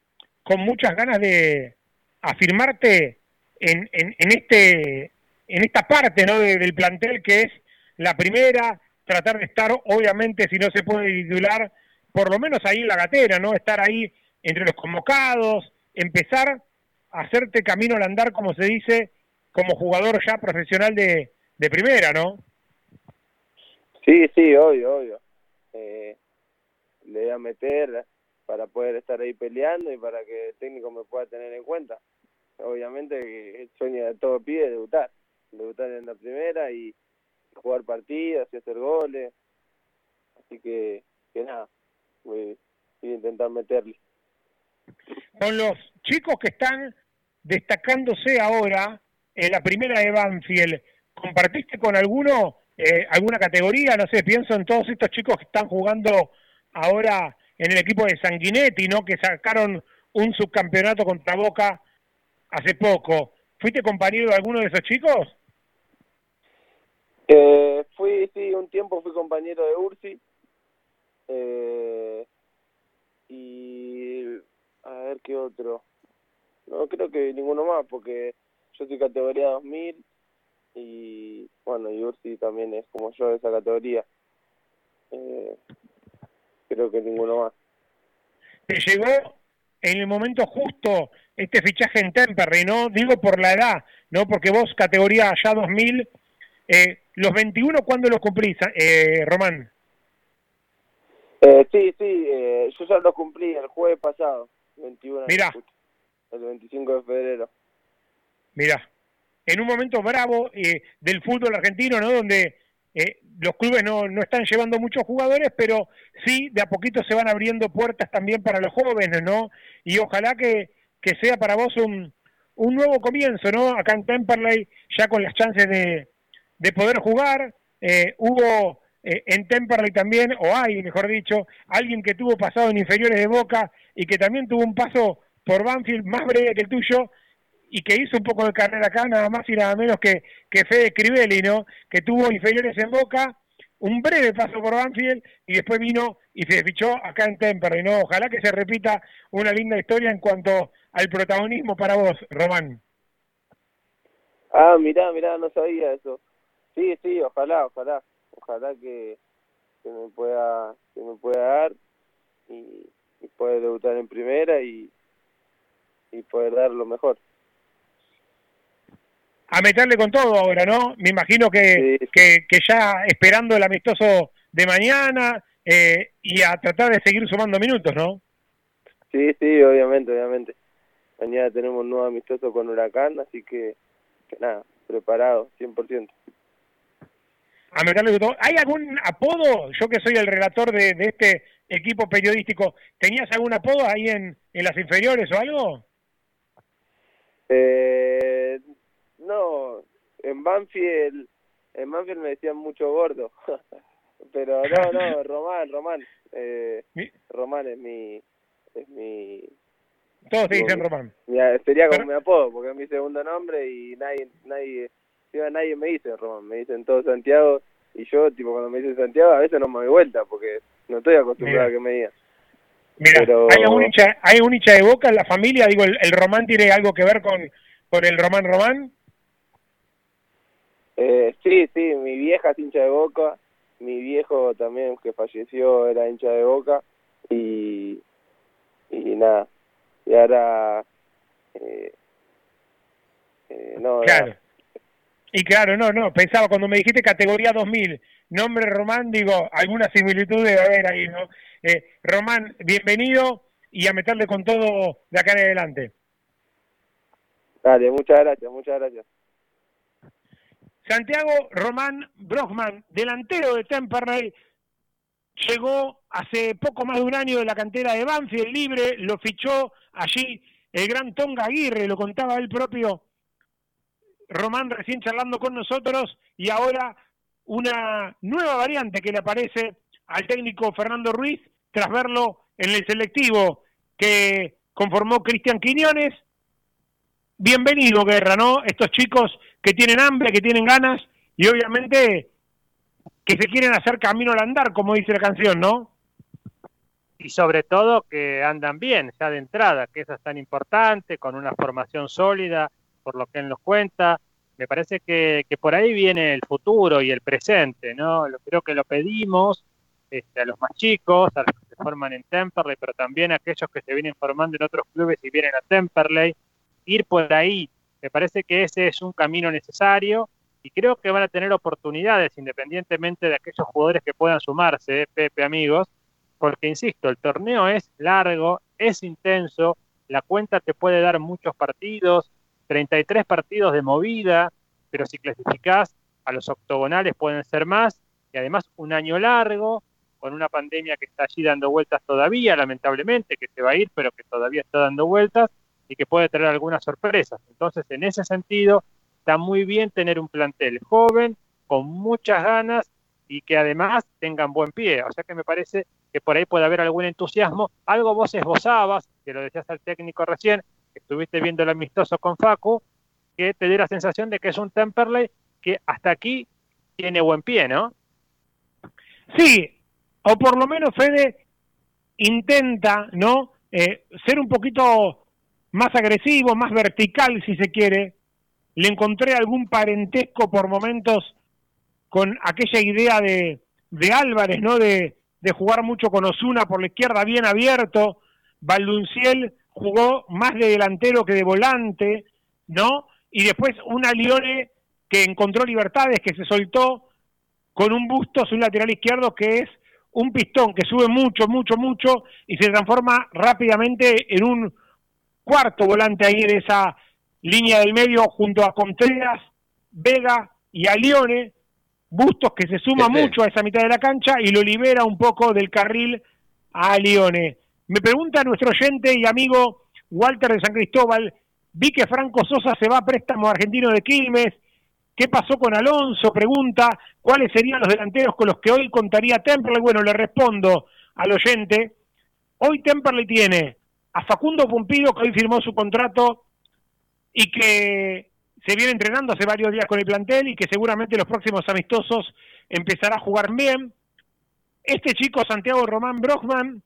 con muchas ganas de afirmarte en, en, en este en esta parte ¿no? De, del plantel que es la primera, tratar de estar, obviamente, si no se puede titular, por lo menos ahí en la gatera, ¿no? Estar ahí entre los convocados, empezar hacerte camino al andar, como se dice, como jugador ya profesional de, de primera, ¿no? Sí, sí, obvio, obvio. Eh, le voy a meter para poder estar ahí peleando y para que el técnico me pueda tener en cuenta. Obviamente el sueño de todo pide es debutar, debutar en la primera y jugar partidas y hacer goles. Así que, que nada, voy, voy a intentar meterle. Con los chicos que están destacándose ahora en la primera de Banfield, ¿compartiste con alguno eh, alguna categoría? No sé, pienso en todos estos chicos que están jugando ahora en el equipo de Sanguinetti, ¿no? Que sacaron un subcampeonato contra Boca hace poco. ¿Fuiste compañero de alguno de esos chicos? Eh, fui, sí, un tiempo fui compañero de Ursi. Eh, y a ver qué otro. No creo que ninguno más, porque yo soy categoría 2000 y bueno, y Ursi también es como yo de esa categoría. Eh, creo que ninguno más. Te llegó en el momento justo este fichaje en Temperley, ¿no? Digo por la edad, ¿no? Porque vos, categoría ya 2000, eh, los 21, ¿cuándo los cumplís, eh, Román? Eh, sí, sí, eh, yo ya los cumplí el jueves pasado, 21. Mira. El 25 de febrero. Mira, en un momento bravo eh, del fútbol argentino, ¿no? Donde eh, los clubes no, no están llevando muchos jugadores, pero sí de a poquito se van abriendo puertas también para los jóvenes, ¿no? Y ojalá que, que sea para vos un, un nuevo comienzo, ¿no? Acá en Temperley, ya con las chances de, de poder jugar. Eh, hubo eh, en Temperley también, o hay, mejor dicho, alguien que tuvo pasado en inferiores de Boca y que también tuvo un paso por Banfield más breve que el tuyo, y que hizo un poco de carrera acá, nada más y nada menos que, que Fede Crivelli, ¿no? Que tuvo inferiores en Boca, un breve paso por Banfield y después vino y se fichó acá en Temperley, ¿no? Ojalá que se repita una linda historia en cuanto al protagonismo para vos, Román. Ah, mirá, mirá, no sabía eso. Sí, sí, ojalá, ojalá, ojalá que, que me pueda que me pueda dar y, y debutar en primera y, y poder dar lo mejor a meterle con todo ahora, ¿no? Me imagino que, que, que, ya esperando el amistoso de mañana eh, y a tratar de seguir sumando minutos, ¿no? Sí, sí, obviamente, obviamente. Mañana tenemos un nuevo amistoso con Huracán, así que, que nada, preparado, 100%. A meterle con todo. ¿Hay algún apodo? Yo que soy el relator de, de este equipo periodístico, ¿tenías algún apodo ahí en, en las inferiores o algo? Eh, no, en Banfield, en Banfield me decían mucho gordo. [laughs] Pero no, no, [laughs] Román, Román. Eh, Román es mi... Es mi Todos te dicen Román. Mi, sería como mi apodo, porque es mi segundo nombre y nadie, nadie, nadie me dice Román, me dicen todo Santiago y yo, tipo, cuando me dicen Santiago, a veces no me doy vuelta porque no estoy acostumbrado a que me digan. Mira, ¿hay, un hincha, ¿hay un hincha de boca en la familia? Digo, ¿el, el Román tiene algo que ver con, con el Román Román? Eh, sí, sí, mi vieja es hincha de Boca, mi viejo también que falleció era hincha de Boca y, y nada, y ahora... Eh, eh, no, claro. Y claro, no, no, pensaba cuando me dijiste categoría 2000, nombre Román, digo, alguna similitud debe haber ahí, ¿no? Eh, Román, bienvenido y a meterle con todo de acá en adelante. Dale, muchas gracias, muchas gracias. Santiago Román Brockman, delantero de Temperley, llegó hace poco más de un año de la cantera de Banfield libre, lo fichó allí el gran Tonga Aguirre, lo contaba él propio Román recién charlando con nosotros y ahora una nueva variante que le aparece al técnico Fernando Ruiz tras verlo en el selectivo que conformó Cristian Quiñones. Bienvenido, Guerra, ¿no? Estos chicos que tienen hambre, que tienen ganas y obviamente que se quieren hacer camino al andar, como dice la canción, ¿no? Y sobre todo que andan bien ya de entrada, que eso es tan importante, con una formación sólida, por lo que él nos cuenta. Me parece que, que por ahí viene el futuro y el presente, ¿no? Creo que lo pedimos este, a los más chicos, a los que se forman en Temperley, pero también a aquellos que se vienen formando en otros clubes y vienen a Temperley, ir por ahí, me parece que ese es un camino necesario y creo que van a tener oportunidades independientemente de aquellos jugadores que puedan sumarse, Pepe amigos, porque insisto, el torneo es largo, es intenso, la cuenta te puede dar muchos partidos, 33 partidos de movida, pero si clasificás a los octogonales pueden ser más, y además un año largo, con una pandemia que está allí dando vueltas todavía, lamentablemente, que se va a ir, pero que todavía está dando vueltas y que puede traer algunas sorpresas. Entonces, en ese sentido, está muy bien tener un plantel joven, con muchas ganas y que además tengan buen pie. O sea que me parece que por ahí puede haber algún entusiasmo. Algo vos esbozabas, que lo decías al técnico recién, estuviste viendo el amistoso con Facu, que te dio la sensación de que es un Temperley que hasta aquí tiene buen pie, ¿no? Sí, o por lo menos Fede intenta, ¿no? Eh, ser un poquito más agresivo, más vertical, si se quiere. Le encontré algún parentesco por momentos con aquella idea de, Álvarez, ¿no? De, de jugar mucho con Osuna por la izquierda, bien abierto. Valdunciel jugó más de delantero que de volante, ¿no? Y después una Lione que encontró libertades, que se soltó con un busto, un lateral izquierdo que es un pistón que sube mucho, mucho, mucho y se transforma rápidamente en un cuarto volante ahí de esa línea del medio junto a Contreras, Vega y a Lione, Bustos que se suma mucho a esa mitad de la cancha y lo libera un poco del carril a Lione. Me pregunta nuestro oyente y amigo Walter de San Cristóbal, vi que Franco Sosa se va a préstamo argentino de Quilmes, ¿qué pasó con Alonso? Pregunta, ¿cuáles serían los delanteros con los que hoy contaría Temperley? Bueno, le respondo al oyente, hoy Temperley tiene a Facundo Pumpido, que hoy firmó su contrato y que se viene entrenando hace varios días con el plantel y que seguramente los próximos amistosos empezará a jugar bien. Este chico Santiago Román Brockman,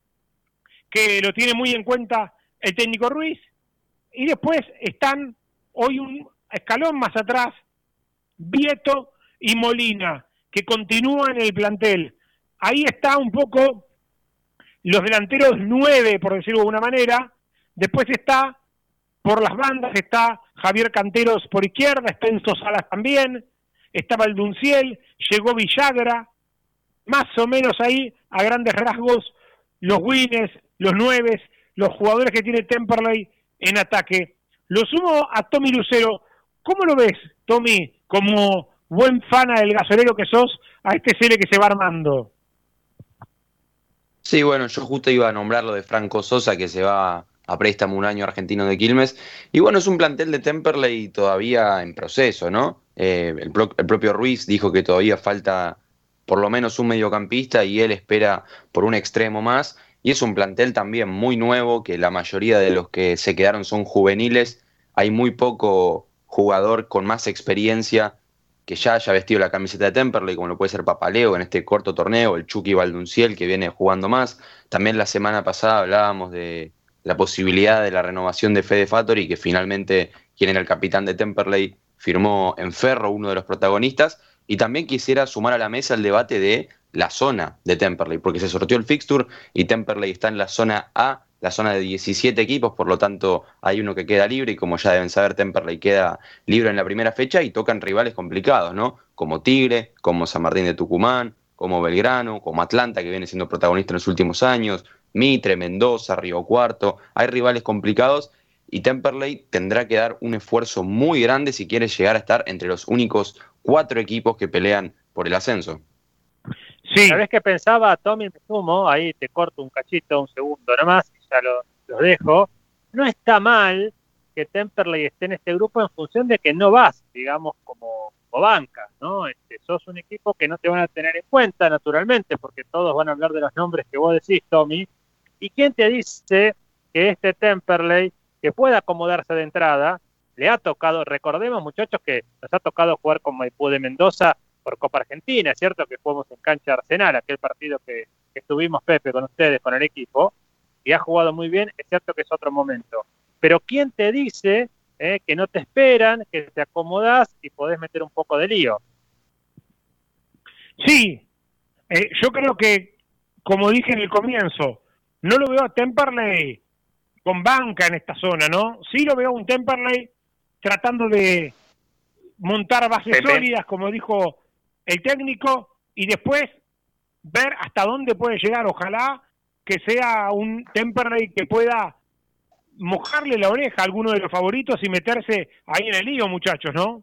que lo tiene muy en cuenta el técnico Ruiz, y después están hoy un escalón más atrás Vieto y Molina, que continúan el plantel. Ahí está un poco los delanteros nueve, por decirlo de alguna manera. Después está por las bandas está Javier Canteros por izquierda, está Enzo Salas también, está Valdunciel, llegó Villagra, más o menos ahí, a grandes rasgos, los wins, los nueves, los jugadores que tiene Temperley en ataque. Lo sumo a Tommy Lucero. ¿Cómo lo ves, Tommy, como buen fana del gasolero que sos, a este serie que se va armando? Sí, bueno, yo justo iba a nombrar lo de Franco Sosa, que se va a préstamo un año argentino de Quilmes. Y bueno, es un plantel de Temperley todavía en proceso, ¿no? Eh, el, propio Ruiz dijo que todavía falta por lo menos un mediocampista y él espera por un extremo más. Y es un plantel también muy nuevo, que la mayoría de los que se quedaron son juveniles. Hay muy poco jugador con más experiencia que ya haya vestido la camiseta de Temperley, como lo puede ser Papaleo en este corto torneo, el Chucky Valdunciel que viene jugando más. También la semana pasada hablábamos de, la posibilidad de la renovación de Fede Fattori, que finalmente quien era el capitán de Temperley firmó en Ferro, uno de los protagonistas, y también quisiera sumar a la mesa el debate de la zona de Temperley, porque se sorteó el fixture y Temperley está en la zona A, la zona de 17 equipos, por lo tanto hay uno que queda libre y como ya deben saber, Temperley queda libre en la primera fecha y tocan rivales complicados, ¿no? Como Tigre, como San Martín de Tucumán, como Belgrano, como Atlanta, que viene siendo protagonista en los últimos años, Mitre, Mendoza, Río Cuarto, hay rivales complicados y Temperley tendrá que dar un esfuerzo muy grande si quiere llegar a estar entre los únicos cuatro equipos que pelean por el ascenso. Sí. ¿Sabes qué pensaba, Tommy? Me sumo, ahí te corto un cachito, un segundo nomás, y ya lo, dejo. No está mal que Temperley esté en este grupo en función de que no vas, digamos, como, banca, ¿no? Este, sos un equipo que no te van a tener en cuenta, naturalmente, porque todos van a hablar de los nombres que vos decís, Tommy, ¿Y quién te dice que este Temperley, que puede acomodarse de entrada, le ha tocado, recordemos muchachos que nos ha tocado jugar con Maipú de Mendoza por Copa Argentina, es cierto que jugamos en cancha Arsenal, aquel partido que, estuvimos Pepe con ustedes, con el equipo, y ha jugado muy bien, es cierto que es otro momento. Pero ¿quién te dice eh, que no te esperan, que te acomodás y podés meter un poco de lío? Sí, eh, yo creo que, como dije en el comienzo, no lo veo a Temperley con banca en esta zona, ¿no? Sí lo veo a un Temperley tratando de montar bases sólidas, como dijo el técnico, y después ver hasta dónde puede llegar. Ojalá que sea un Temperley que pueda mojarle la oreja a alguno de los favoritos y meterse ahí en el lío, muchachos, ¿no?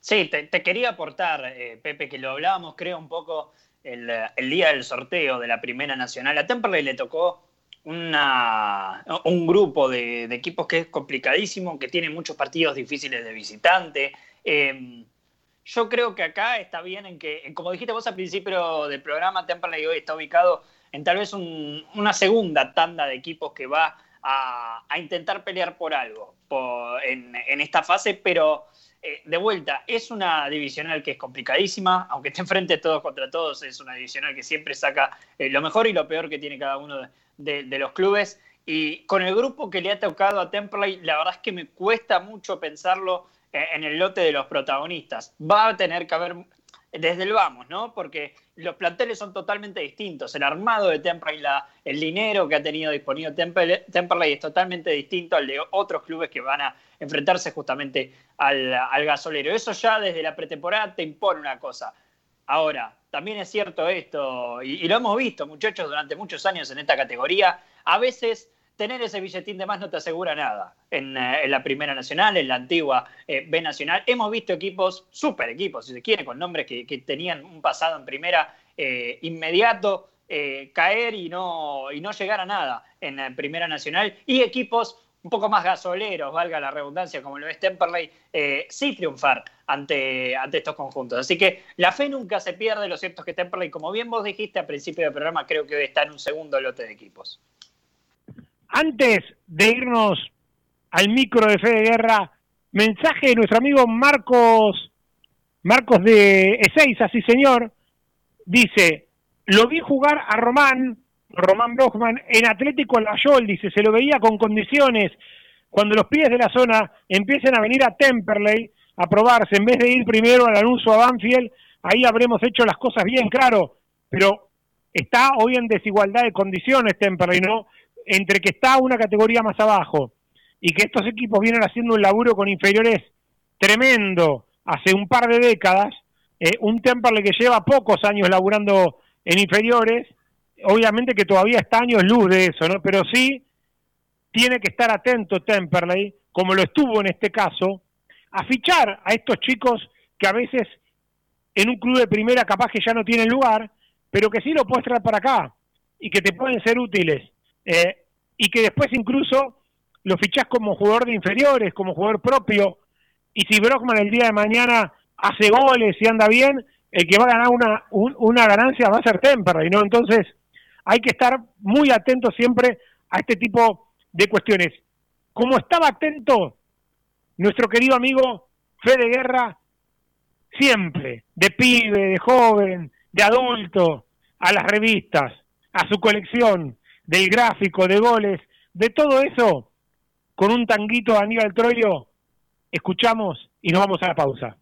Sí, te, quería aportar, eh, Pepe, que lo hablábamos, creo, un poco el, día del sorteo de la Primera Nacional. A Temperley le tocó una, un grupo de, equipos que es complicadísimo, que tiene muchos partidos difíciles de visitante. Em, yo creo que acá está bien en que, como dijiste vos al principio del programa, Temperley hoy está ubicado en tal vez una segunda tanda de equipos que va a, intentar pelear por algo en, esta fase, pero eh, de vuelta, es una divisional que es complicadísima, aunque esté enfrente todos contra todos, es una divisional que siempre saca eh, lo mejor y lo peor que tiene cada uno de, de los clubes. Y con el grupo que le ha tocado a Temperley, la verdad es que me cuesta mucho pensarlo en el lote de los protagonistas. Va a tener que haber desde el vamos, ¿no? Porque los planteles son totalmente distintos. El armado de Temperley, el dinero que ha tenido disponible Temperley, es totalmente distinto al de otros clubes que van a enfrentarse justamente al, gasolero. Eso ya desde la pretemporada te impone una cosa. Ahora, también es cierto esto, y lo hemos visto, muchachos, durante muchos años en esta categoría, a veces tener ese billetín de más no te asegura nada. En, eh, la Primera Nacional, en la antigua eh, B Nacional, hemos visto equipos, super equipos, si se quiere, con nombres que, tenían un pasado en primera eh, inmediato, caer y no, y no llegar a nada en la Primera Nacional, y equipos un poco más gasoleros, valga la redundancia, como lo es Temperley, sí triunfar ante, ante estos conjuntos. Así que la fe nunca se pierde, lo cierto es que Temperley, como bien vos dijiste al principio del programa, creo que hoy está en un segundo lote de equipos. Antes de irnos al micro de Fe de Guerra, mensaje de nuestro amigo Marcos, Marcos de Ezeiza, sí señor, dice, lo vi jugar a Román, Román Brochman, en Atlético Layol, dice, se lo veía con condiciones, cuando los pies de la zona empiecen a venir a Temperley a probarse, en vez de ir primero al anuncio a Banfield, ahí habremos hecho las cosas bien, claro, pero está hoy en desigualdad de condiciones Temperley, ¿no? Entre que está una categoría más abajo y que estos equipos vienen haciendo un laburo con inferiores tremendo hace un par de décadas, eh, un Temperley que lleva pocos años laburando en inferiores, obviamente que todavía está años luz de eso, ¿no? Pero sí tiene que estar atento Temperley, como lo estuvo en este caso, a fichar a estos chicos que a veces en un club de primera capaz que ya no tienen lugar, pero que sí lo puedes traer para acá y que te pueden ser útiles. Eh, y que después incluso lo fichás como jugador de inferiores, como jugador propio, y si Brockman el día de mañana hace goles y anda bien, el que va a ganar una, una ganancia va a ser Temperley, ¿no? Entonces hay que estar muy atento siempre a este tipo de cuestiones. Como estaba atento nuestro querido amigo Fede Guerra, siempre, de pibe, de joven, de adulto, a las revistas, a su colección, del gráfico, de goles, de todo eso, con un tanguito de Aníbal Troilo, escuchamos y nos vamos a la pausa.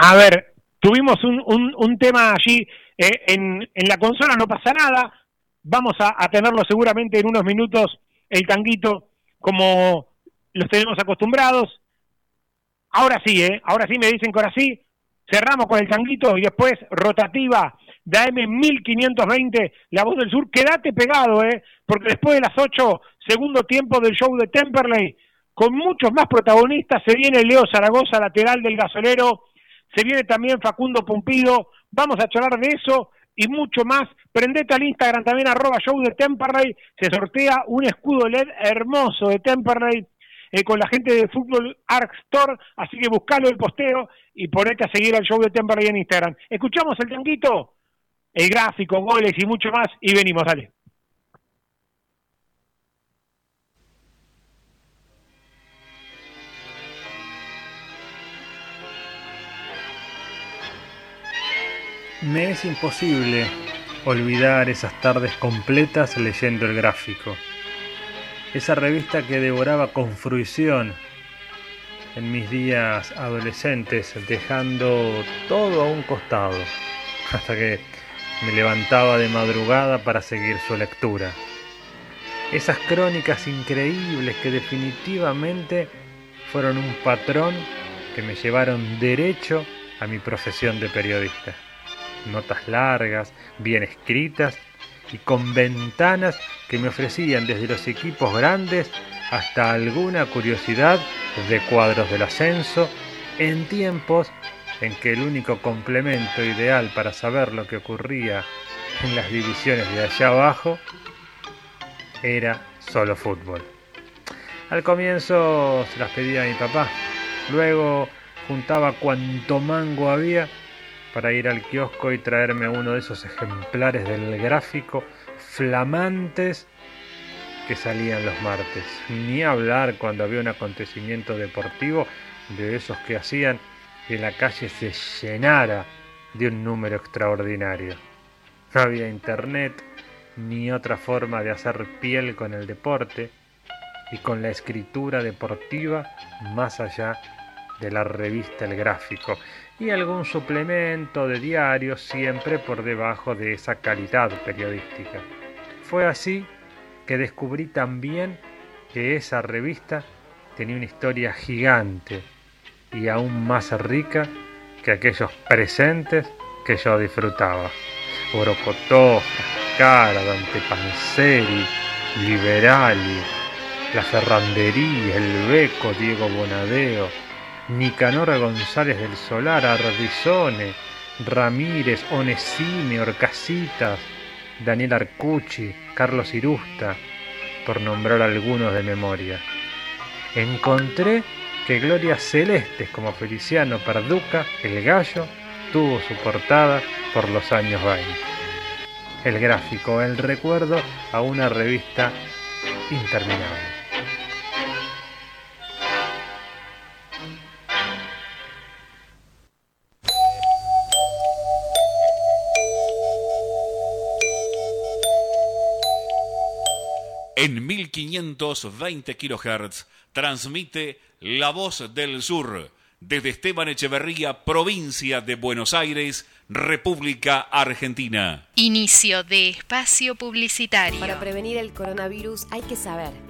A ver, tuvimos un, un, tema allí eh, en, en, la consola, no pasa nada. Vamos a, tenerlo seguramente en unos minutos, el tanguito, como los tenemos acostumbrados. Ahora sí, ¿eh? Ahora sí me dicen que ahora sí. Cerramos con el tanguito y después rotativa de AM 1520, La Voz del Sur. Quédate pegado, ¿eh? Porque después de las 8, segundo tiempo del show de Temperley, con muchos más protagonistas, se viene Leo Zaragoza, lateral del gasolero se viene también Facundo Pumpido, vamos a charlar de eso y mucho más. Prendete al Instagram también, arroba show de Temperley, se sortea un escudo LED hermoso de Temperley eh, con la gente de Fútbol Arc Store, así que buscalo el posteo y ponete a seguir al show de Temperley en Instagram. Escuchamos el tanguito, el gráfico, goles y mucho más y venimos, dale. Me es imposible olvidar esas tardes completas leyendo el gráfico. esa revista que devoraba con fruición en mis días adolescentes, dejando todo a un costado, [laughs] hasta que me levantaba de madrugada para seguir su lectura. Esas crónicas increíbles que definitivamente fueron un patrón que me llevaron derecho a mi profesión de periodista. Notas largas, bien escritas y con ventanas que me ofrecían desde los equipos grandes hasta alguna curiosidad de cuadros del ascenso en tiempos en que el único complemento ideal para saber lo que ocurría en las divisiones de allá abajo era solo fútbol. Al comienzo se las pedía a mi papá, luego juntaba cuanto mango había para ir al kiosco y traerme uno de esos ejemplares del gráfico flamantes que salían los martes. Ni hablar cuando había un acontecimiento deportivo de esos que hacían que la calle se llenara de un número extraordinario. No había internet ni otra forma de hacer piel con el deporte y con la escritura deportiva más allá de la revista El Gráfico y algún suplemento de diario siempre por debajo de esa calidad periodística. Fue así que descubrí también que esa revista tenía una historia gigante y aún más rica que aquellos presentes que yo disfrutaba. Orocotó, Cara, Dante Panzeri, Liberali, La Ferrandería, El Beco, Diego Bonadeo, Nicanor González del Solar, Ardizone, Ramírez, Onesime, Orcasitas, Daniel Arcucci, Carlos Irusta, por nombrar algunos de memoria. Encontré que glorias celestes como Feliciano Perduca, el gallo, tuvo su portada por los años 20. El gráfico, el recuerdo a una revista interminable. En 1520 kHz transmite La Voz del Sur desde Esteban Echeverría, provincia de Buenos Aires, República Argentina. Inicio de espacio publicitario. Para prevenir el coronavirus hay que saber.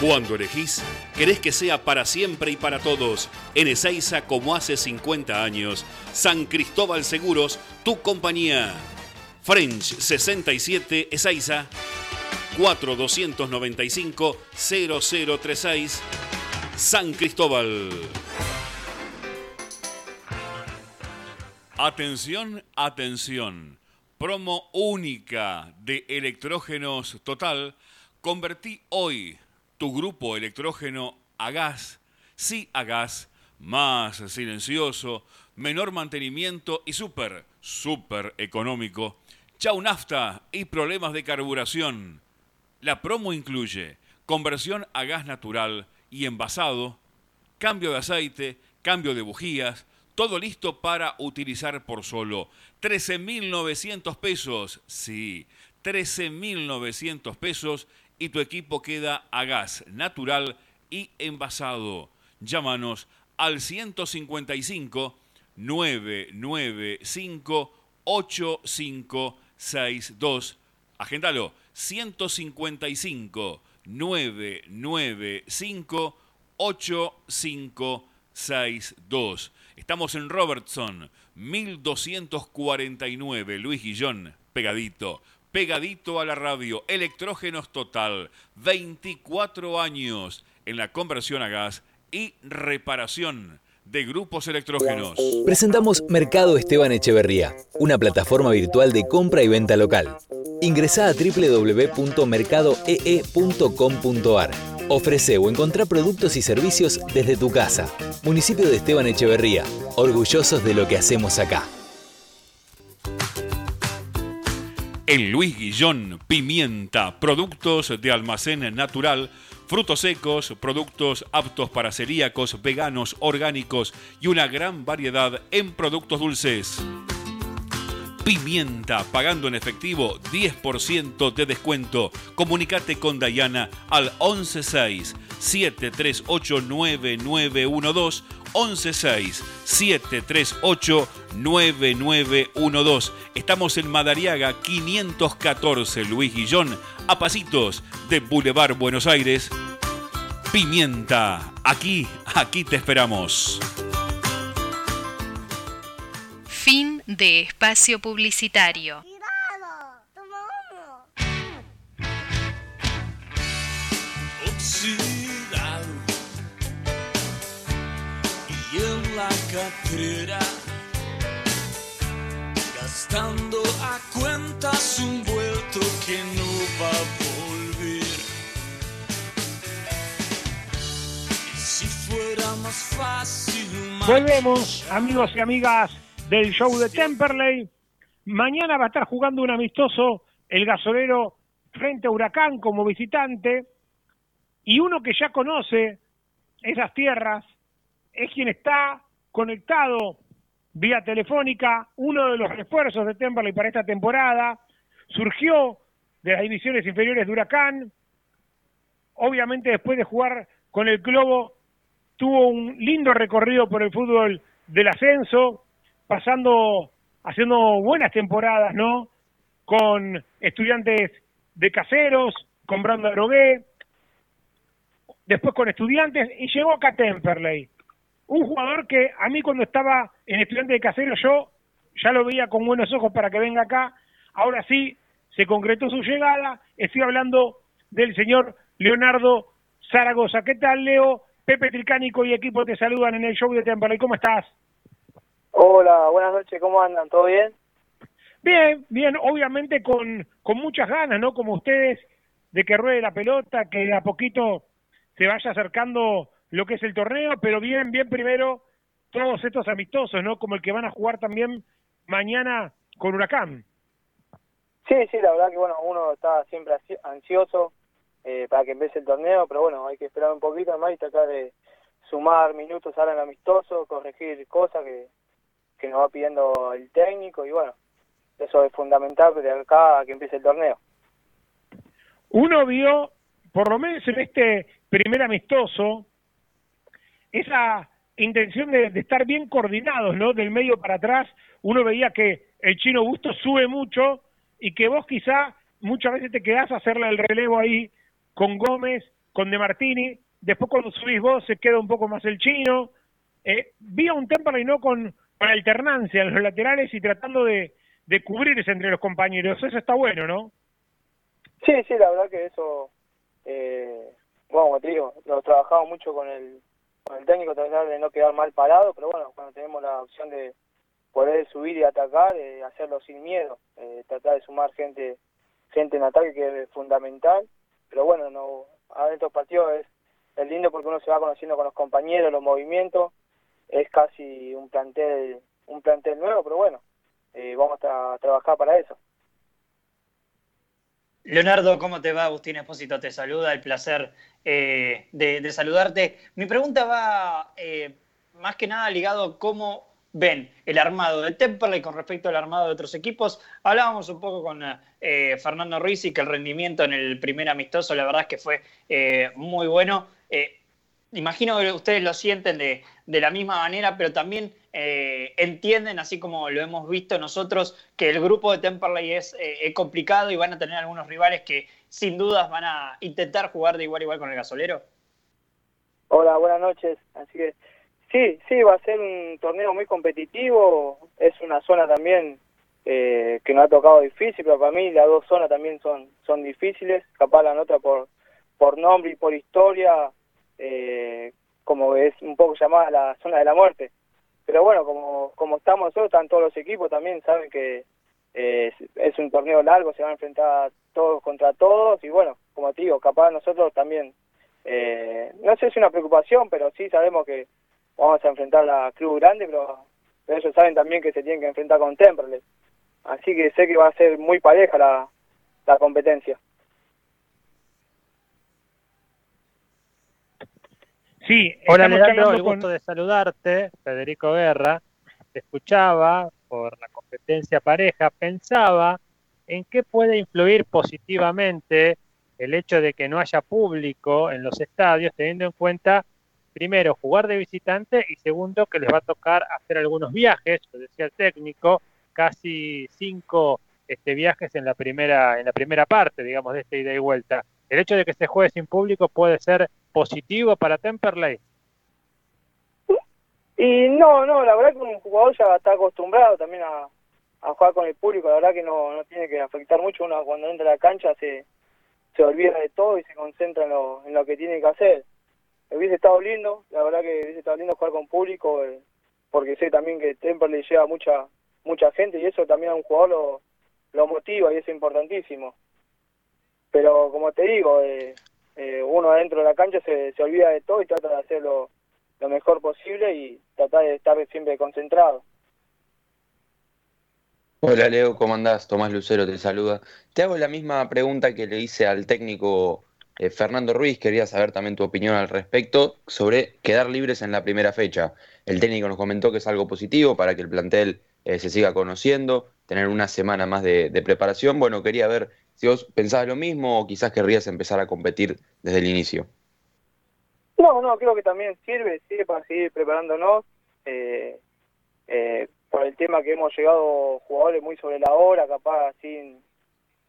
Cuando elegís, querés que sea para siempre y para todos. En Ezeiza, como hace 50 años. San Cristóbal Seguros, tu compañía. French 67 Ezeiza 4295-0036 San Cristóbal. Atención, atención. Promo única de electrógenos total. Convertí hoy tu grupo electrógeno a gas. Sí a gas, más silencioso, menor mantenimiento y súper, súper económico. Chau nafta y problemas de carburación La promo incluye conversión a gas natural y envasado, cambio de aceite, cambio de bujías, todo listo para utilizar por solo 13.900 pesos. Sí, 13.900 pesos y tu equipo queda a gas natural y envasado. Llámanos al 155 995 8562. Agéndalo, 155 995 8562. Estamos en Robertson, 1249, Luis Guillón, pegadito, pegadito a la radio, electrógenos total, 24 años en la conversión a gas y reparación de grupos electrógenos. Presentamos Mercado Esteban Echeverría, una plataforma virtual de compra y venta local. Ingresa a www.mercadoee.com.ar. Ofrece o encontrá productos y servicios desde tu casa. Municipio de Esteban Echeverría, orgullosos de lo que hacemos acá. En Luis Guillón, pimienta, productos de almacén natural frutos secos, productos aptos para celíacos, veganos, orgánicos y una gran variedad en productos dulces. Pimienta, pagando en efectivo 10% de descuento. Comunicate con Dayana al 116 738 9912 116 738 9912. Estamos en Madariaga 514 Luis Guillón, a pasitos de Boulevard Buenos Aires. Pimienta, aquí, aquí te esperamos. Fin de espacio publicitario. En la catrera gastando a cuentas un vuelto que no va a volver. Y si fuera más fácil, más Volvemos, amigos y amigas del show de Temperley. Mañana va a estar jugando un amistoso el gasolero frente a Huracán como visitante. Y uno que ya conoce esas tierras es quien está conectado vía telefónica, uno de los refuerzos de Temperley para esta temporada. Surgió de las divisiones inferiores de Huracán. Obviamente después de jugar con el Globo tuvo un lindo recorrido por el fútbol del ascenso, pasando, haciendo buenas temporadas, ¿no? Con estudiantes de caseros, con Brando Drogué, después con estudiantes, y llegó acá a Temperley. Un jugador que a mí cuando estaba en estudiante de caseros yo ya lo veía con buenos ojos para que venga acá. Ahora sí, se concretó su llegada. Estoy hablando del señor Leonardo Zaragoza. ¿Qué tal, Leo? Pepe Tricánico y equipo te saludan en el show de Temperley. ¿Cómo estás? Hola, buenas noches, ¿cómo andan? ¿Todo bien? Bien, bien, obviamente con, con muchas ganas, ¿no? Como ustedes, de que ruede la pelota, que de a poquito se vaya acercando lo que es el torneo, pero bien, bien primero todos estos amistosos, ¿no? Como el que van a jugar también mañana con Huracán. Sí, sí, la verdad que bueno, uno está siempre ansi- ansioso eh, para que empiece el torneo, pero bueno, hay que esperar un poquito más y tratar de sumar minutos ahora en el amistoso, corregir cosas que, que nos va pidiendo el técnico y bueno, eso es fundamental de acá a que empiece el torneo. Uno vio, por lo menos en este primer amistoso, esa intención de, de estar bien coordinados, ¿no? Del medio para atrás, uno veía que el chino Busto sube mucho y que vos quizá muchas veces te quedás a hacerle el relevo ahí con Gómez, con De Martini, después cuando subís vos se queda un poco más el chino. Eh, vi a un Temperley no con, alternancia en los laterales y tratando de, cubrirse entre los compañeros. Eso está bueno, ¿no? Sí, sí, la verdad que eso, eh, bueno, te digo, lo trabajamos mucho con el, el técnico, tratar de no quedar mal parado, pero bueno, cuando tenemos la opción de poder subir y atacar, eh, hacerlo sin miedo, eh, tratar de sumar gente gente en ataque que es fundamental, pero bueno, no en estos partidos es, es lindo porque uno se va conociendo con los compañeros, los movimientos, es casi un plantel un plantel nuevo, pero bueno, eh, vamos a trabajar para eso. Leonardo, ¿cómo te va? Agustín Espósito te saluda, el placer eh, de, saludarte. Mi pregunta va eh, más que nada ligado a cómo ven el armado del Temperley con respecto al armado de otros equipos. Hablábamos un poco con eh, Fernando Ruiz y que el rendimiento en el primer amistoso, la verdad es que fue muy bueno. imagino que ustedes lo sienten de, de la misma manera, pero también eh, entienden, así como lo hemos visto nosotros, que el grupo de Temperley es, eh, complicado y van a tener algunos rivales que sin dudas van a intentar jugar de igual a igual con el gasolero? Hola, buenas noches. Así que sí, sí, va a ser un torneo muy competitivo. Es una zona también eh, que no ha tocado difícil, pero para mí las dos zonas también son, son difíciles. Capaz la nota por, por nombre y por historia, como es un poco llamada la zona de la muerte pero bueno, como, como estamos nosotros, están todos los equipos también, saben que eh, es, un torneo largo, se van a enfrentar todos contra todos y bueno, como te digo, capaz nosotros también, eh, no sé si es una preocupación, pero sí sabemos que vamos a enfrentar a Club Grande, pero, ellos saben también que se tienen que enfrentar con Temperley. Así que sé que va a ser muy pareja la, la competencia. Sí, Hola Leandro, el gusto de saludarte, Federico Guerra. Te escuchaba por la competencia pareja, pensaba en qué puede influir positivamente el hecho de que no haya público en los estadios, teniendo en cuenta, primero, jugar de visitante y segundo, que les va a tocar hacer algunos viajes, lo decía el técnico, casi cinco este, viajes en la primera en la primera parte, digamos, de esta ida y vuelta. El hecho de que se juegue sin público puede ser positivo para Temperley? Y no, no, la verdad que un jugador ya está acostumbrado también a, jugar con el público, la verdad que no, no tiene que afectar mucho, uno cuando entra a la cancha se, se olvida de todo y se concentra en lo, en lo que tiene que hacer. Hubiese estado lindo, la verdad que hubiese estado lindo jugar con público, eh, porque sé también que Temperley lleva mucha mucha gente y eso también a un jugador lo, lo motiva y es importantísimo. Pero como te digo, eh, eh, uno adentro de la cancha se, se olvida de todo y trata de hacerlo lo mejor posible y tratar de estar siempre concentrado. Hola Leo, ¿cómo andás? Tomás Lucero te saluda. Te hago la misma pregunta que le hice al técnico eh, Fernando Ruiz. Quería saber también tu opinión al respecto sobre quedar libres en la primera fecha. El técnico nos comentó que es algo positivo para que el plantel eh, se siga conociendo, tener una semana más de preparación. Bueno, quería ver si vos pensabas lo mismo o quizás querrías empezar a competir desde el inicio. No, no, creo que también sirve, sirve para seguir preparándonos. Eh, eh, por el tema que hemos llegado jugadores muy sobre la hora, capaz sin,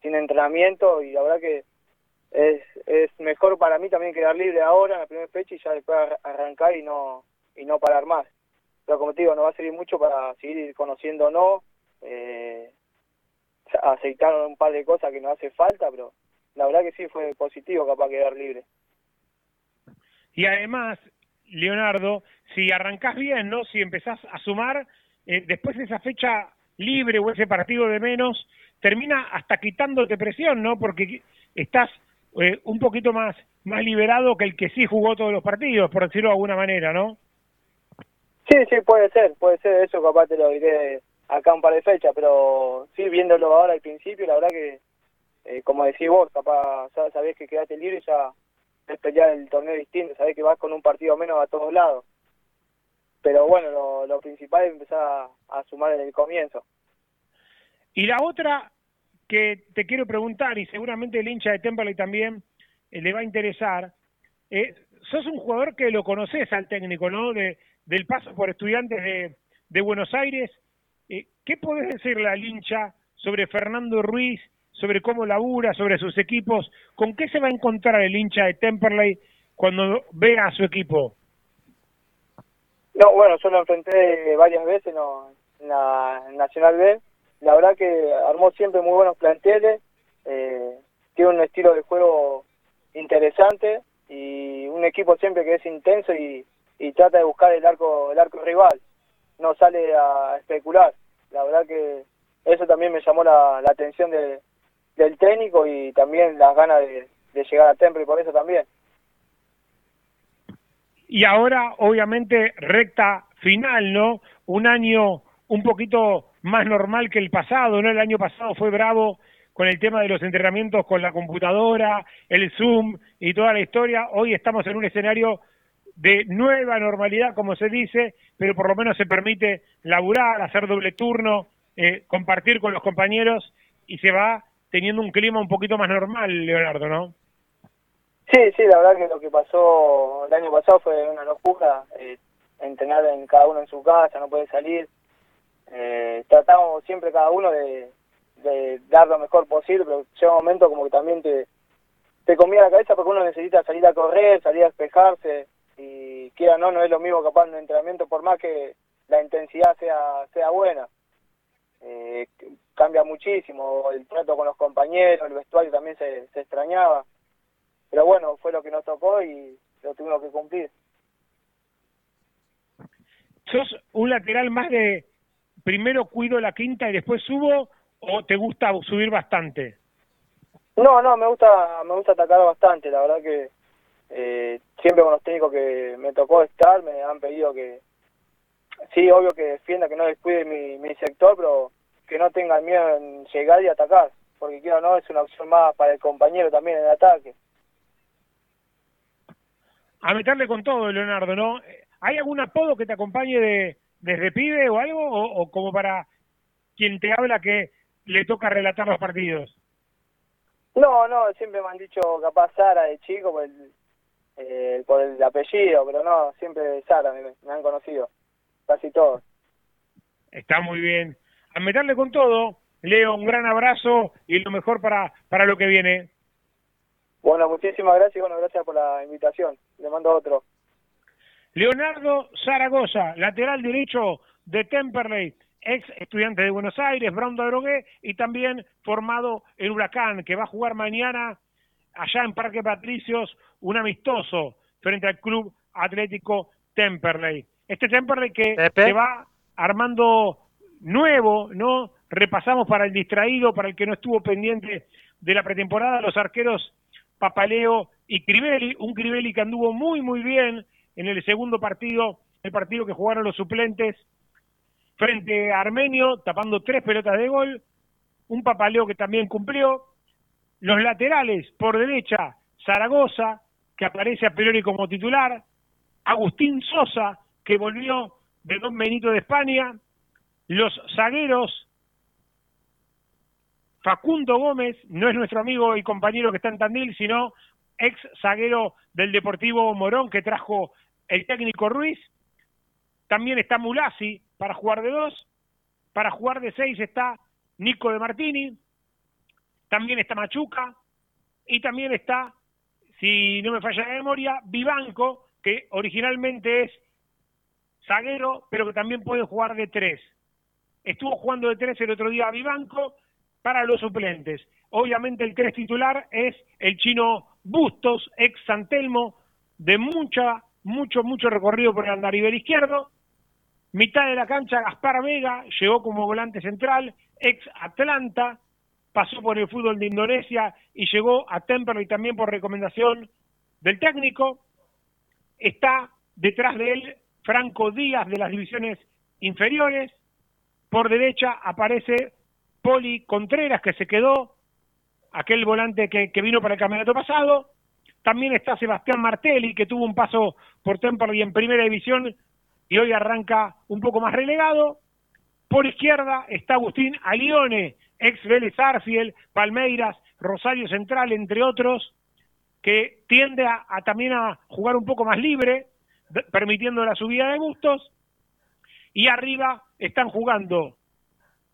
sin entrenamiento, y la verdad que es, es mejor para mí también quedar libre ahora en la primera fecha y ya después arrancar y no y no parar más. Pero como te digo, no va a servir mucho para seguir conociéndonos, eh, aceitaron un par de cosas que no hace falta, pero la verdad que sí fue positivo capaz quedar libre. Y además, Leonardo, si arrancás bien, ¿no? Si empezás a sumar, eh, después de esa fecha libre o ese partido de menos, termina hasta quitándote presión, ¿no? Porque estás eh, un poquito más, más liberado que el que sí jugó todos los partidos, por decirlo de alguna manera, ¿no? Sí, sí, puede ser, puede ser, eso capaz te lo diré acá un par de fechas, pero sí, viéndolo ahora al principio, la verdad que, eh, como decís vos, capaz sabés que quedaste libre y ya es pelear el torneo distinto, sabés que vas con un partido menos a todos lados. Pero bueno, lo, principal es empezar a, sumar en el comienzo. Y la otra que te quiero preguntar, y seguramente el hincha de Temperley también eh, le va a interesar, eh, sos un jugador que lo conoces al técnico, ¿no? De, del paso por estudiantes de, de Buenos Aires ¿Qué podés decirle al hincha sobre Fernando Ruiz, sobre cómo labura, sobre sus equipos? ¿Con qué se va a encontrar el hincha de Temperley cuando vea a su equipo? No, bueno, yo lo enfrenté varias veces en la Nacional B. La verdad que armó siempre muy buenos planteles. Eh, tiene un estilo de juego interesante y un equipo siempre que es intenso y, y trata de buscar el arco el arco rival no sale a especular. La verdad que eso también me llamó la, atención del técnico y también las ganas de, llegar a Temple por eso también. Y ahora, obviamente, recta final, ¿no? Un año un poquito más normal que el pasado, ¿no? El año pasado fue bravo con el tema de los entrenamientos con la computadora, el Zoom y toda la historia. Hoy estamos en un escenario de nueva normalidad, como se dice, pero por lo menos se permite laburar, hacer doble turno, eh, compartir con los compañeros y se va teniendo un clima un poquito más normal, Leonardo, ¿no? Sí, sí, la verdad que lo que pasó el año pasado fue una locura, eh, entrenar en cada uno en su casa, no puede salir. Eh, tratamos siempre cada uno de, dar lo mejor posible, pero llega un momento como que también te, te comía la cabeza porque uno necesita salir a correr, salir a despejarse, y quiera no, no es lo mismo capaz en un entrenamiento, por más que la intensidad sea, sea buena. Eh, cambia muchísimo, el trato con los compañeros, el vestuario también se, se extrañaba. Pero bueno, fue lo que nos tocó y lo tuvimos que cumplir. ¿Sos un lateral más de primero cuido la quinta y después subo o te gusta subir bastante? No, no, me gusta, me gusta atacar bastante, la verdad que eh, siempre con los técnicos que me tocó estar me han pedido que, sí, obvio que defienda, que no descuide mi, mi sector, pero que no tengan miedo en llegar y atacar, porque quiero no, es una opción más para el compañero también en el ataque. A meterle con todo, Leonardo, ¿no? ¿Hay algún apodo que te acompañe de desde pibe o algo? O, como para quien te habla que le toca relatar los partidos? No, no, siempre me han dicho capaz Sara de chico el, eh, por el apellido, pero no, siempre Sara me, me han conocido, casi todos. Está muy bien. A meterle con todo, Leo, un gran abrazo y lo mejor para, para lo que viene. Bueno, muchísimas gracias y bueno, gracias por la invitación. Le mando otro. Leonardo Zaragoza, lateral derecho de Temperley, ex estudiante de Buenos Aires, Brown de Drogué y también formado en Huracán, que va a jugar mañana allá en Parque Patricios, un amistoso frente al Club Atlético Temperley. Este Temperley que se va armando nuevo, ¿no? Repasamos para el distraído, para el que no estuvo pendiente de la pretemporada, los arqueros Papaleo y Crivelli, un Crivelli que anduvo muy, muy bien en el segundo partido, el partido que jugaron los suplentes frente a Armenio, tapando tres pelotas de gol, un Papaleo que también cumplió, los laterales por derecha, Zaragoza, que aparece a priori como titular, Agustín Sosa, que volvió de Don Benito de España, los zagueros, Facundo Gómez, no es nuestro amigo y compañero que está en Tandil, sino ex zaguero del Deportivo Morón que trajo el técnico Ruiz. También está Mulasi para jugar de dos. Para jugar de seis está Nico de Martini. También está Machuca. Y también está, si no me falla la memoria, Vivanco, que originalmente es zaguero, pero que también puede jugar de tres. Estuvo jugando de tres el otro día a Vivanco para los suplentes. Obviamente el tres titular es el chino Bustos, ex Santelmo, de mucha mucho, mucho recorrido por el andarivel izquierdo. Mitad de la cancha, Gaspar Vega, llegó como volante central, ex Atlanta, pasó por el fútbol de Indonesia y llegó a Temperley también por recomendación del técnico. Está detrás de él Franco Díaz de las divisiones inferiores. Por derecha aparece Poli Contreras, que se quedó, aquel volante que, vino para el campeonato pasado. También está Sebastián Martelli, que tuvo un paso por Temperley en primera división y hoy arranca un poco más relegado. Por izquierda está Agustín Alione, ex Vélez Arfiel, Palmeiras, Rosario Central, entre otros, que tiende a, también a jugar un poco más libre, permitiendo la subida de gustos. Y arriba están jugando,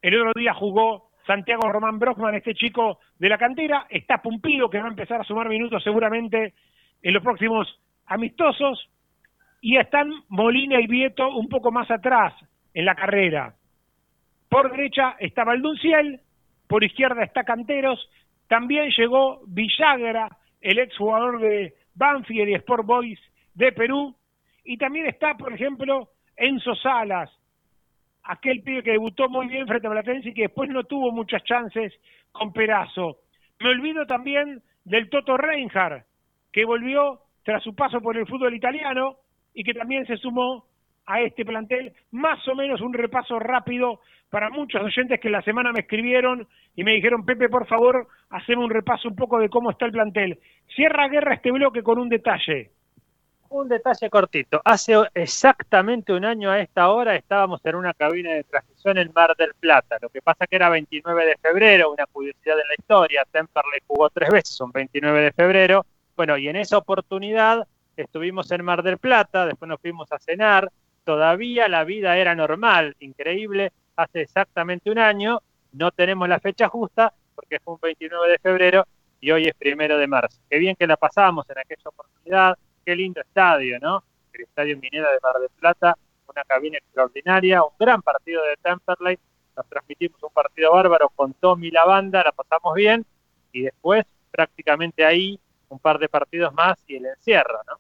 el otro día jugó Santiago Román Brockman, este chico de la cantera, está Pumpido, que va a empezar a sumar minutos seguramente en los próximos amistosos, y están Molina y Vieto un poco más atrás en la carrera. Por derecha está Valdunciel, por izquierda está Canteros, también llegó Villagra, el exjugador de Banfield y Sport Boys de Perú, y también está, por ejemplo, Enzo Salas, aquel pibe que debutó muy bien frente a Platense y que después no tuvo muchas chances con Perazo. Me olvido también del Toto Reinhardt, que volvió tras su paso por el fútbol italiano y que también se sumó a este plantel, más o menos un repaso rápido para muchos oyentes que la semana me escribieron y me dijeron, Pepe, por favor, hacemos un repaso un poco de cómo está el plantel. Cierra Guerra este bloque con un detalle. Un detalle cortito. Hace exactamente un año a esta hora estábamos en una cabina de transición en Mar del Plata. Lo que pasa que era 29 de febrero, una curiosidad de la historia. Temperley jugó tres veces un 29 de febrero. Bueno, y en esa oportunidad estuvimos en Mar del Plata, después nos fuimos a cenar, todavía la vida era normal, increíble, hace exactamente un año, no tenemos la fecha justa porque fue un 29 de febrero y hoy es primero de marzo. Qué bien que la pasamos en aquella oportunidad, qué lindo estadio, ¿no? El Estadio Minera de Mar del Plata, una cabina extraordinaria, un gran partido de Temperley, nos transmitimos un partido bárbaro con Tommy y la banda, la pasamos bien y después prácticamente ahí un par de partidos más y el encierro, ¿no?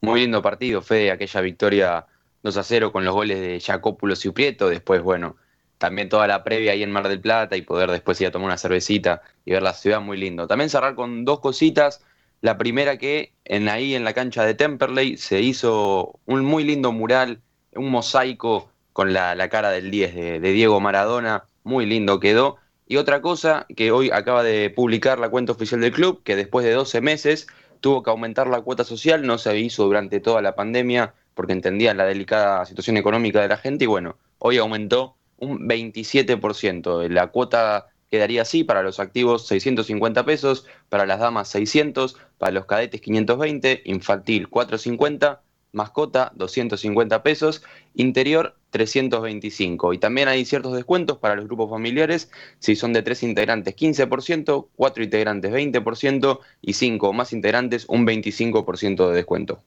Muy lindo partido, Fede, aquella victoria 2 a 0 con los goles de Jacópulos y Uprieto. Después, bueno, también toda la previa ahí en Mar del Plata y poder después ir a tomar una cervecita y ver la ciudad muy lindo. También cerrar con dos cositas. La primera que en ahí en la cancha de Temperley se hizo un muy lindo mural, un mosaico con la, cara del 10 de, de Diego Maradona, muy lindo quedó. Y otra cosa que hoy acaba de publicar la cuenta oficial del club, que después de 12 meses tuvo que aumentar la cuota social, no se hizo durante toda la pandemia porque entendían la delicada situación económica de la gente y bueno, hoy aumentó un 27%. La cuota quedaría así para los activos 650 pesos, para las damas 600, para los cadetes 520, infantil 450, mascota 250 pesos, interior 325. Y también hay ciertos descuentos para los grupos familiares, si son de tres integrantes 15%, cuatro integrantes 20% y cinco o más integrantes un 25% de descuento.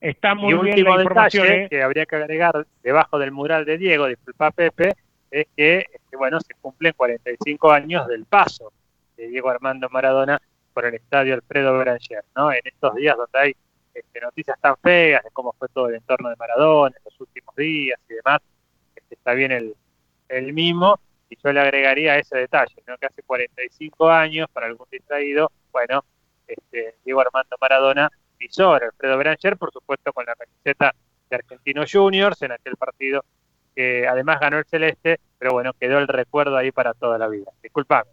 Está muy y bien último detalle ¿eh? que habría que agregar debajo del mural de Diego, disculpa Pepe, es que, bueno, se cumplen 45 años del paso de Diego Armando Maradona por el estadio Alfredo Beranger, ¿no? En estos días donde hay este, noticias tan feas de cómo fue todo el entorno de Maradona en los últimos días y demás, este, está bien el, el mismo, y yo le agregaría ese detalle, que hace 45 años, para algún distraído, bueno, este, Diego Armando Maradona pisó a Alfredo Branger, por supuesto con la camiseta de Argentinos Juniors en aquel partido que además ganó el Celeste, pero bueno, quedó el recuerdo ahí para toda la vida. Disculpame.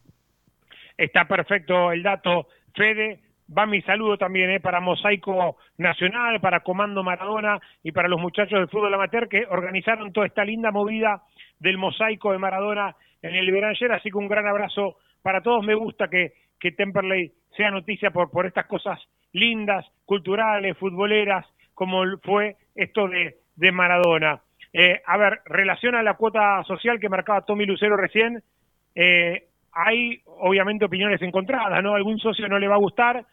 Está perfecto el dato, Fede va mi saludo también eh, para Mosaico Nacional, para Comando Maradona y para los muchachos del fútbol amateur que organizaron toda esta linda movida del mosaico de Maradona en el Beranger, así que un gran abrazo para todos. Me gusta que, que Temperley sea noticia por, por estas cosas lindas, culturales, futboleras, como fue esto de, de Maradona. Eh, a ver, relación a la cuota social que marcaba Tommy Lucero recién, eh, hay obviamente opiniones encontradas, ¿no? Algún socio no le va a gustar.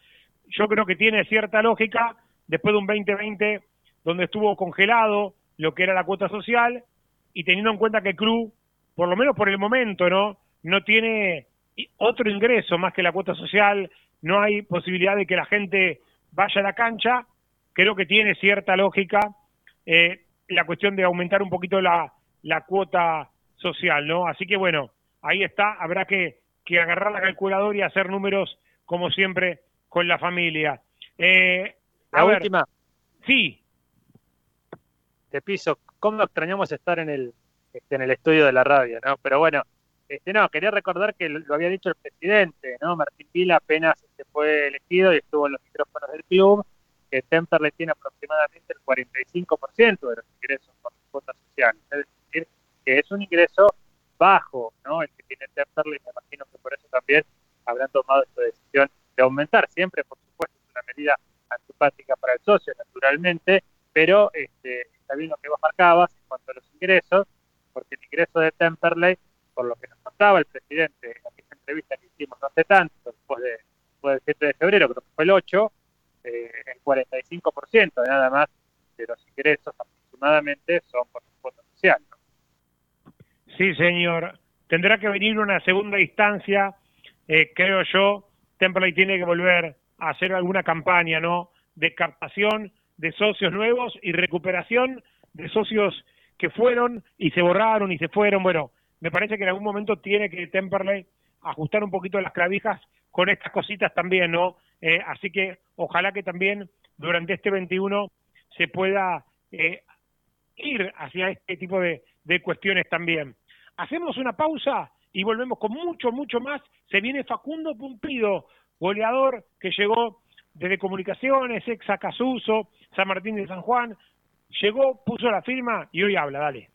Yo creo que tiene cierta lógica después de un 2020 donde estuvo congelado lo que era la cuota social y teniendo en cuenta que club, por lo menos por el momento, ¿no? No tiene otro ingreso más que la cuota social, no hay posibilidad de que la gente vaya a la cancha, creo que tiene cierta lógica eh, la cuestión de aumentar un poquito la, la cuota social, ¿no? Así que bueno, ahí está, habrá que, que agarrar la calculadora y hacer números como siempre con la familia. Eh, la última. Sí. Te piso, ¿cómo extrañamos estar en el, este, en el estudio de la radio, no? Pero bueno, este, no, quería recordar que lo había dicho el presidente, ¿no? Martín Pila apenas se este, fue elegido y estuvo en los micrófonos del club, que Temperley tiene aproximadamente el 45% de los ingresos por cuotas sociales. Es decir, que es un ingreso bajo, ¿no? El que tiene Temperley, me imagino que por eso también habrán tomado esta decisión de aumentar. Siempre, por supuesto, es una medida antipática para el socio, naturalmente, pero este, está bien lo que vos marcabas en cuanto a los ingresos, porque el ingreso de Temperley, por lo que nos contaba el presidente en aquella entrevista que hicimos no hace tanto, después, de, después del 7 de febrero, creo que fue el 8, eh, el 45% nada más de los ingresos aproximadamente son por. Sí, señor. Tendrá que venir una segunda instancia, eh, creo yo. Temperley tiene que volver a hacer alguna campaña, ¿no? De captación de socios nuevos y recuperación de socios que fueron y se borraron y se fueron. Bueno, me parece que en algún momento tiene que Temperley ajustar un poquito las clavijas con estas cositas también, ¿no? Eh, así que ojalá que también durante este 21 se pueda eh, ir hacia este tipo de, de cuestiones también. Hacemos una pausa y volvemos con mucho, mucho más. Se viene Facundo Pumpido, goleador que llegó desde Comunicaciones, ex Acasuso, San Martín de San Juan. Llegó, puso la firma y hoy habla, dale.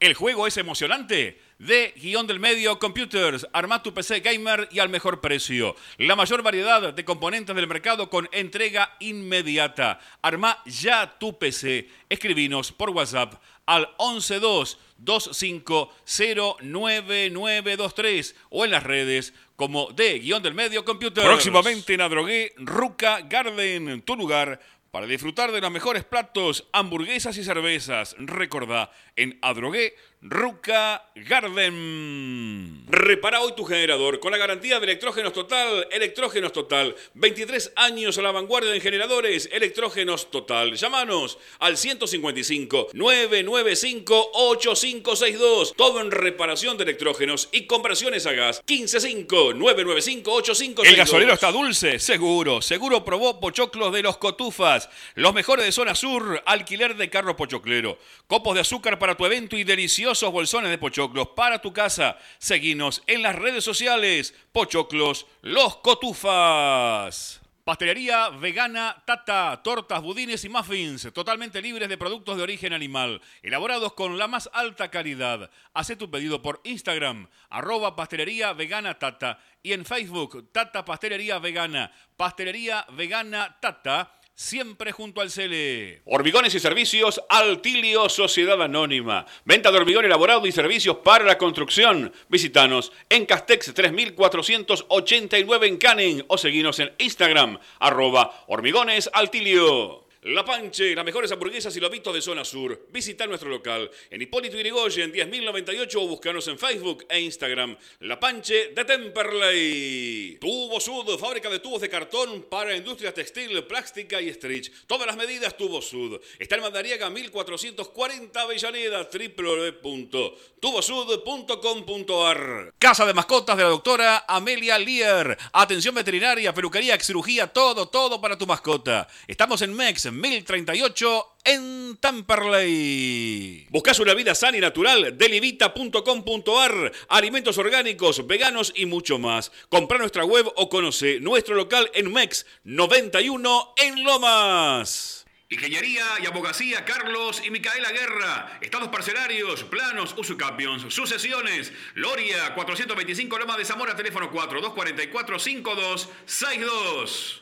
El juego es emocionante. De guion del medio Computers, arma tu PC gamer y al mejor precio. La mayor variedad de componentes del mercado con entrega inmediata. Arma ya tu PC. Escribinos por WhatsApp al 112-2509-9923 o en las redes como de guion del medio Computers. Próximamente en Adrogué, Ruca Garden, tu lugar para disfrutar de los mejores platos, hamburguesas y cervezas. Recordá, en Adrogué, Ruca Garden. Repara hoy tu generador con la garantía de Electrógenos Total. Electrógenos Total. 23 años a la vanguardia en generadores. Electrógenos Total. Llámanos al 155-995-8562. Todo en reparación de electrógenos y conversiones a gas. 155-995-8562. El gasolero está dulce, seguro. Seguro probó pochoclos de los cotufas. Los mejores de zona sur. Alquiler de carro pochoclero. Copos de azúcar para tu evento y delicioso bolsones de pochoclos para tu casa. Seguinos en las redes sociales. Pochoclos, los cotufas. Pastelería vegana Tata, tortas, budines y muffins, totalmente libres de productos de origen animal, elaborados con la más alta calidad. Haz tu pedido por Instagram, arroba pastelería vegana Tata, y en Facebook, Tata Pastelería Vegana, Pastelería Vegana Tata siempre junto al Cele. Hormigones y servicios Altilio Sociedad Anónima. Venta de hormigón elaborado y servicios para la construcción. Visítanos en Castex 3489 en Canning o seguinos en Instagram arroba hormigones Altilio. La Panche, las mejores hamburguesas y lobitos de zona sur. Visita nuestro local en Hipólito Yrigoyen 10.098 o búscanos en Facebook e Instagram. La Panche de Temperley. Tubo Sud, fábrica de tubos de cartón para industrias textil, plástica y stretch. Todas las medidas Tubo Sud. Está en Mandariaga 1440 Avellaneda, www.tubosud.com.ar. Casa de mascotas de la doctora Amelia Lear. Atención veterinaria, peluquería, cirugía, todo, todo para tu mascota. Estamos en Mex 1038 en Tamperley. ¿Buscas una vida sana y natural? Delivita.com.ar Alimentos orgánicos, veganos y mucho más. Compra nuestra web o conoce nuestro local en MEX 91 en Lomas. Ingeniería y abogacía Carlos y Micaela Guerra. Estados parcelarios, planos, usucapions, sucesiones. Loria 425 Loma de Zamora, teléfono 4242-5262.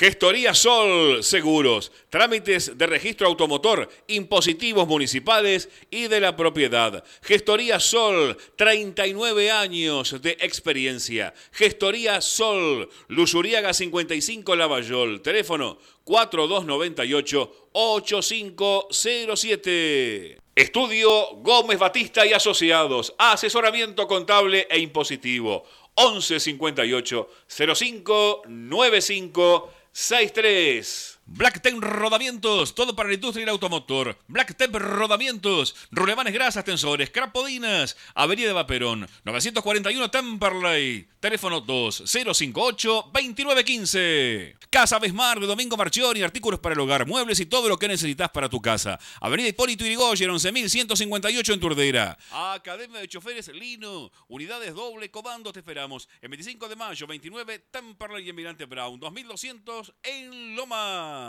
Gestoría Sol Seguros, trámites de registro automotor, impositivos municipales y de la propiedad. Gestoría Sol, 39 años de experiencia. Gestoría Sol, Lusuriaga 55 Lavallol, teléfono 4298-8507. Estudio Gómez Batista y Asociados, asesoramiento contable e impositivo. 11 58 05 95 63. Black Rodamientos, todo para la industria del automotor. Black Rodamientos, rulemanes grasas, tensores, crapodinas. Avenida Vaperón, 941 Temperley. Teléfono 2058-2915. Casa Besmar de Domingo Marchioni, artículos para el hogar, muebles y todo lo que necesitas para tu casa. Avenida Hipólito Yrigoyen, 11158 en Turdera. Academia de Choferes Lino, unidades doble comando, te esperamos. El 25 de mayo, 29 Temperley y Emirante Brown, 2200 en Loma.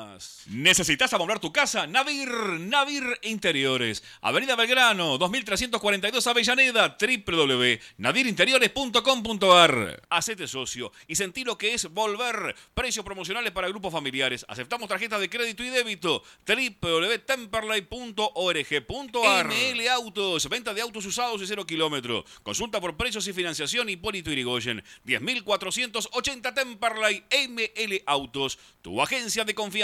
¿Necesitas amoblar tu casa? Navir, Navir Interiores. Avenida Belgrano, 2342 Avellaneda, www.navirinteriores.com.ar. Hacete socio y sentí lo que es volver. Precios promocionales para grupos familiares. Aceptamos tarjetas de crédito y débito. www.temperley.org.ar. ML Autos, venta de autos usados y cero kilómetros. Consulta por precios y financiación Hipólito Irigoyen. 10.480 Temperley ML Autos, tu agencia de confianza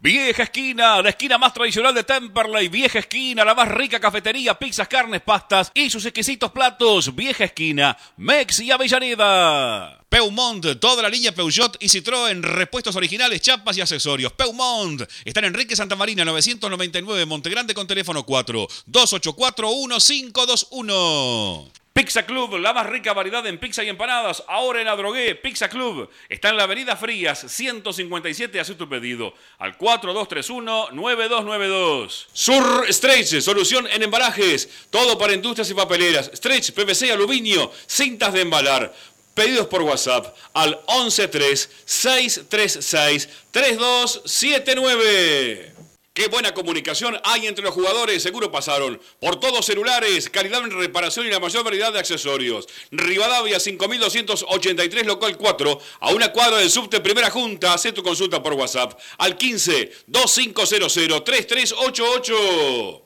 Vieja Esquina, la esquina más tradicional de Temperley. Vieja Esquina, la más rica cafetería, pizzas, carnes, pastas y sus exquisitos platos. Vieja Esquina, Mex y Avellaneda. Peumont, toda la línea Peugeot y Citroën, repuestos originales, chapas y accesorios. Peumont, está en Enrique Santa Marina, 999, Montegrande con teléfono 4 284 1521. Pizza Club, la más rica variedad en pizza y empanadas. Ahora en Adrogué, Pizza Club. Está en la Avenida Frías, 157. Hace tu pedido al 4231-9292. Sur Stretch, solución en embalajes. Todo para industrias y papeleras. Stretch, PVC, aluminio, cintas de embalar. Pedidos por WhatsApp al 113-636-3279. Qué buena comunicación hay entre los jugadores, seguro pasaron. Por todos celulares, calidad en reparación y la mayor variedad de accesorios. Rivadavia 5283 local 4, a una cuadra del subte Primera Junta. Haz tu consulta por WhatsApp al 15 2500 3388.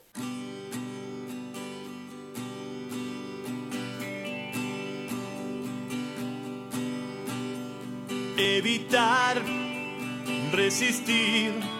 Evitar, resistir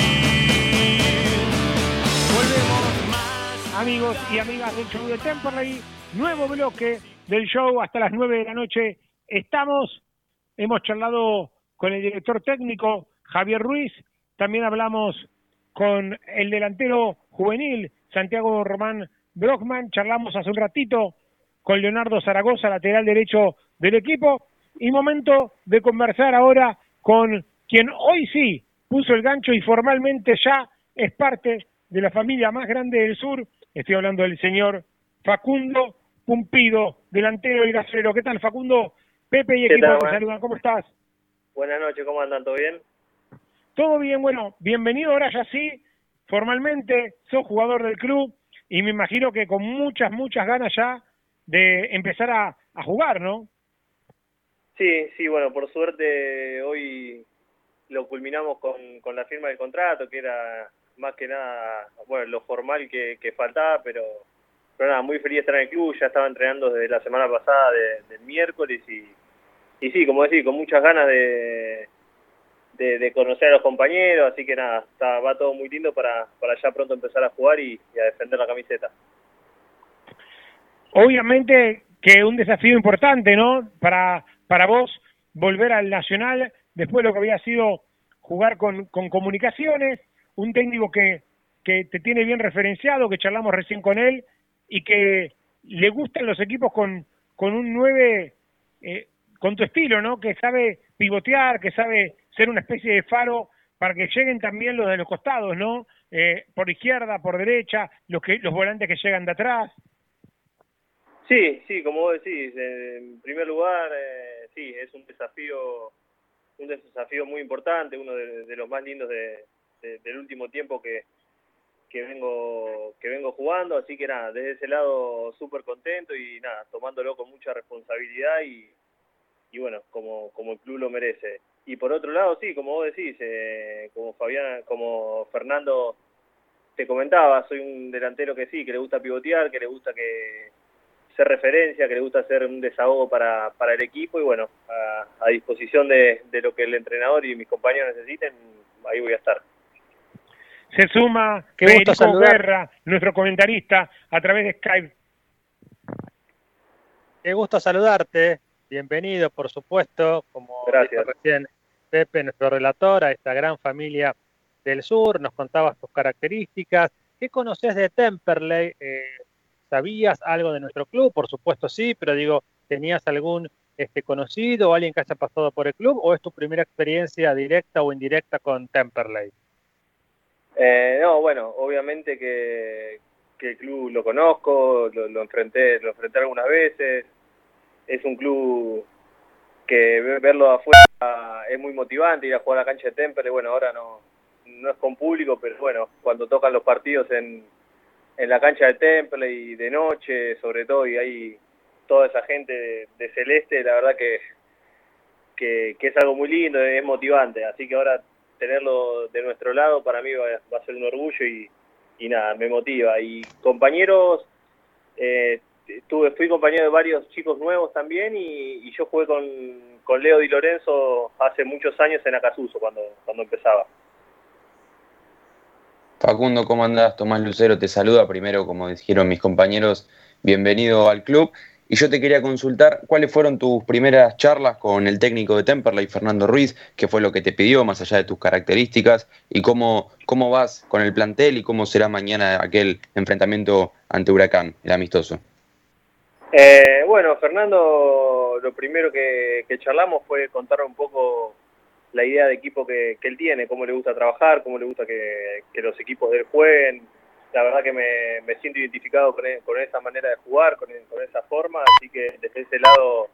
amigos y amigas del show de Temperley, nuevo bloque del show hasta las 9 de la noche. Estamos, hemos charlado con el director técnico Javier Ruiz, también hablamos con el delantero juvenil Santiago Román Brockman, charlamos hace un ratito con Leonardo Zaragoza, lateral derecho del equipo, y momento de conversar ahora con quien hoy sí puso el gancho y formalmente ya es parte de la familia más grande del sur, Estoy hablando del señor Facundo Pumpido, delantero y gasero. ¿Qué tal, Facundo? Pepe y equipo te saludan. ¿Cómo estás? Buenas noches, ¿cómo andan? ¿Todo bien? Todo bien, bueno, bienvenido ahora ya sí, formalmente, sos jugador del club y me imagino que con muchas, muchas ganas ya de empezar a, a jugar, ¿no? Sí, sí, bueno, por suerte hoy lo culminamos con, con la firma del contrato, que era más que nada, bueno, lo formal que, faltaba, pero, pero nada, muy feliz de estar en el club, ya estaba entrenando desde la semana pasada del miércoles y, y sí, como decir, con muchas ganas de, de, conocer a los compañeros, así que nada, está, va todo muy lindo para, para ya pronto empezar a jugar y, a defender la camiseta. Obviamente que un desafío importante, ¿no? Para, para vos volver al Nacional después de lo que había sido jugar con, con comunicaciones, un técnico que, que te tiene bien referenciado, que charlamos recién con él y que le gustan los equipos con, con un 9 eh, con tu estilo, ¿no? Que sabe pivotear, que sabe ser una especie de faro para que lleguen también los de los costados, ¿no? Eh, por izquierda, por derecha, los que los volantes que llegan de atrás. Sí, sí, como vos decís, en primer lugar, eh, sí, es un desafío, un desafío muy importante, uno de los más lindos de, del último tiempo que, que vengo que vengo jugando, así que nada, desde ese lado súper contento y nada, tomándolo con mucha responsabilidad y, y bueno, como, como el club lo merece. Y por otro lado, sí, como vos decís, eh, como Fabián, como Fernando te comentaba, soy un delantero que sí, que le gusta pivotear, que le gusta que ser referencia, que le gusta hacer un desahogo para, para el equipo y bueno, a, a disposición de, de lo que el entrenador y mis compañeros necesiten, ahí voy a estar. Se suma Federico Guerra, nuestro comentarista, a través de Skype. Qué gusto saludarte. Bienvenido, por supuesto, como Gracias. recién Pepe, nuestro relator, a esta gran familia del sur. Nos contabas tus características. ¿Qué conoces de Temperley? Eh, ¿Sabías algo de nuestro club? Por supuesto sí, pero digo, ¿tenías algún este, conocido o alguien que haya pasado por el club o es tu primera experiencia directa o indirecta con Temperley? Eh, no, bueno, obviamente que, el club lo conozco, lo, enfrenté, lo enfrenté algunas veces. Es un club que verlo afuera es muy motivante, ir a jugar a la cancha de Temple, bueno, ahora no, no es con público, pero bueno, cuando tocan los partidos en, en la cancha de Temple y de noche, sobre todo, y hay toda esa gente de, Celeste, la verdad que, que, es algo muy lindo, es motivante, así que ahora tenerlo de nuestro lado para mí va, a ser un orgullo y, y nada, me motiva. Y compañeros, eh, tuve, fui compañero de varios chicos nuevos también y, yo jugué con, con, Leo Di Lorenzo hace muchos años en Acasuso cuando, cuando empezaba. Facundo, ¿cómo andás? Tomás Lucero te saluda. Primero, como dijeron mis compañeros, bienvenido al club. Y yo te quería consultar cuáles fueron tus primeras charlas con el técnico de Temperley, Fernando Ruiz, qué fue lo que te pidió más allá de tus características y cómo, cómo vas con el plantel y cómo será mañana aquel enfrentamiento ante Huracán, el amistoso. Eh, bueno, Fernando, lo primero que, charlamos fue contar un poco la idea de equipo que, él tiene, cómo le gusta trabajar, cómo le gusta que, los equipos de él jueguen. La verdad que me, siento identificado con, e, con, esa manera de jugar, con, con, esa forma, así que desde ese lado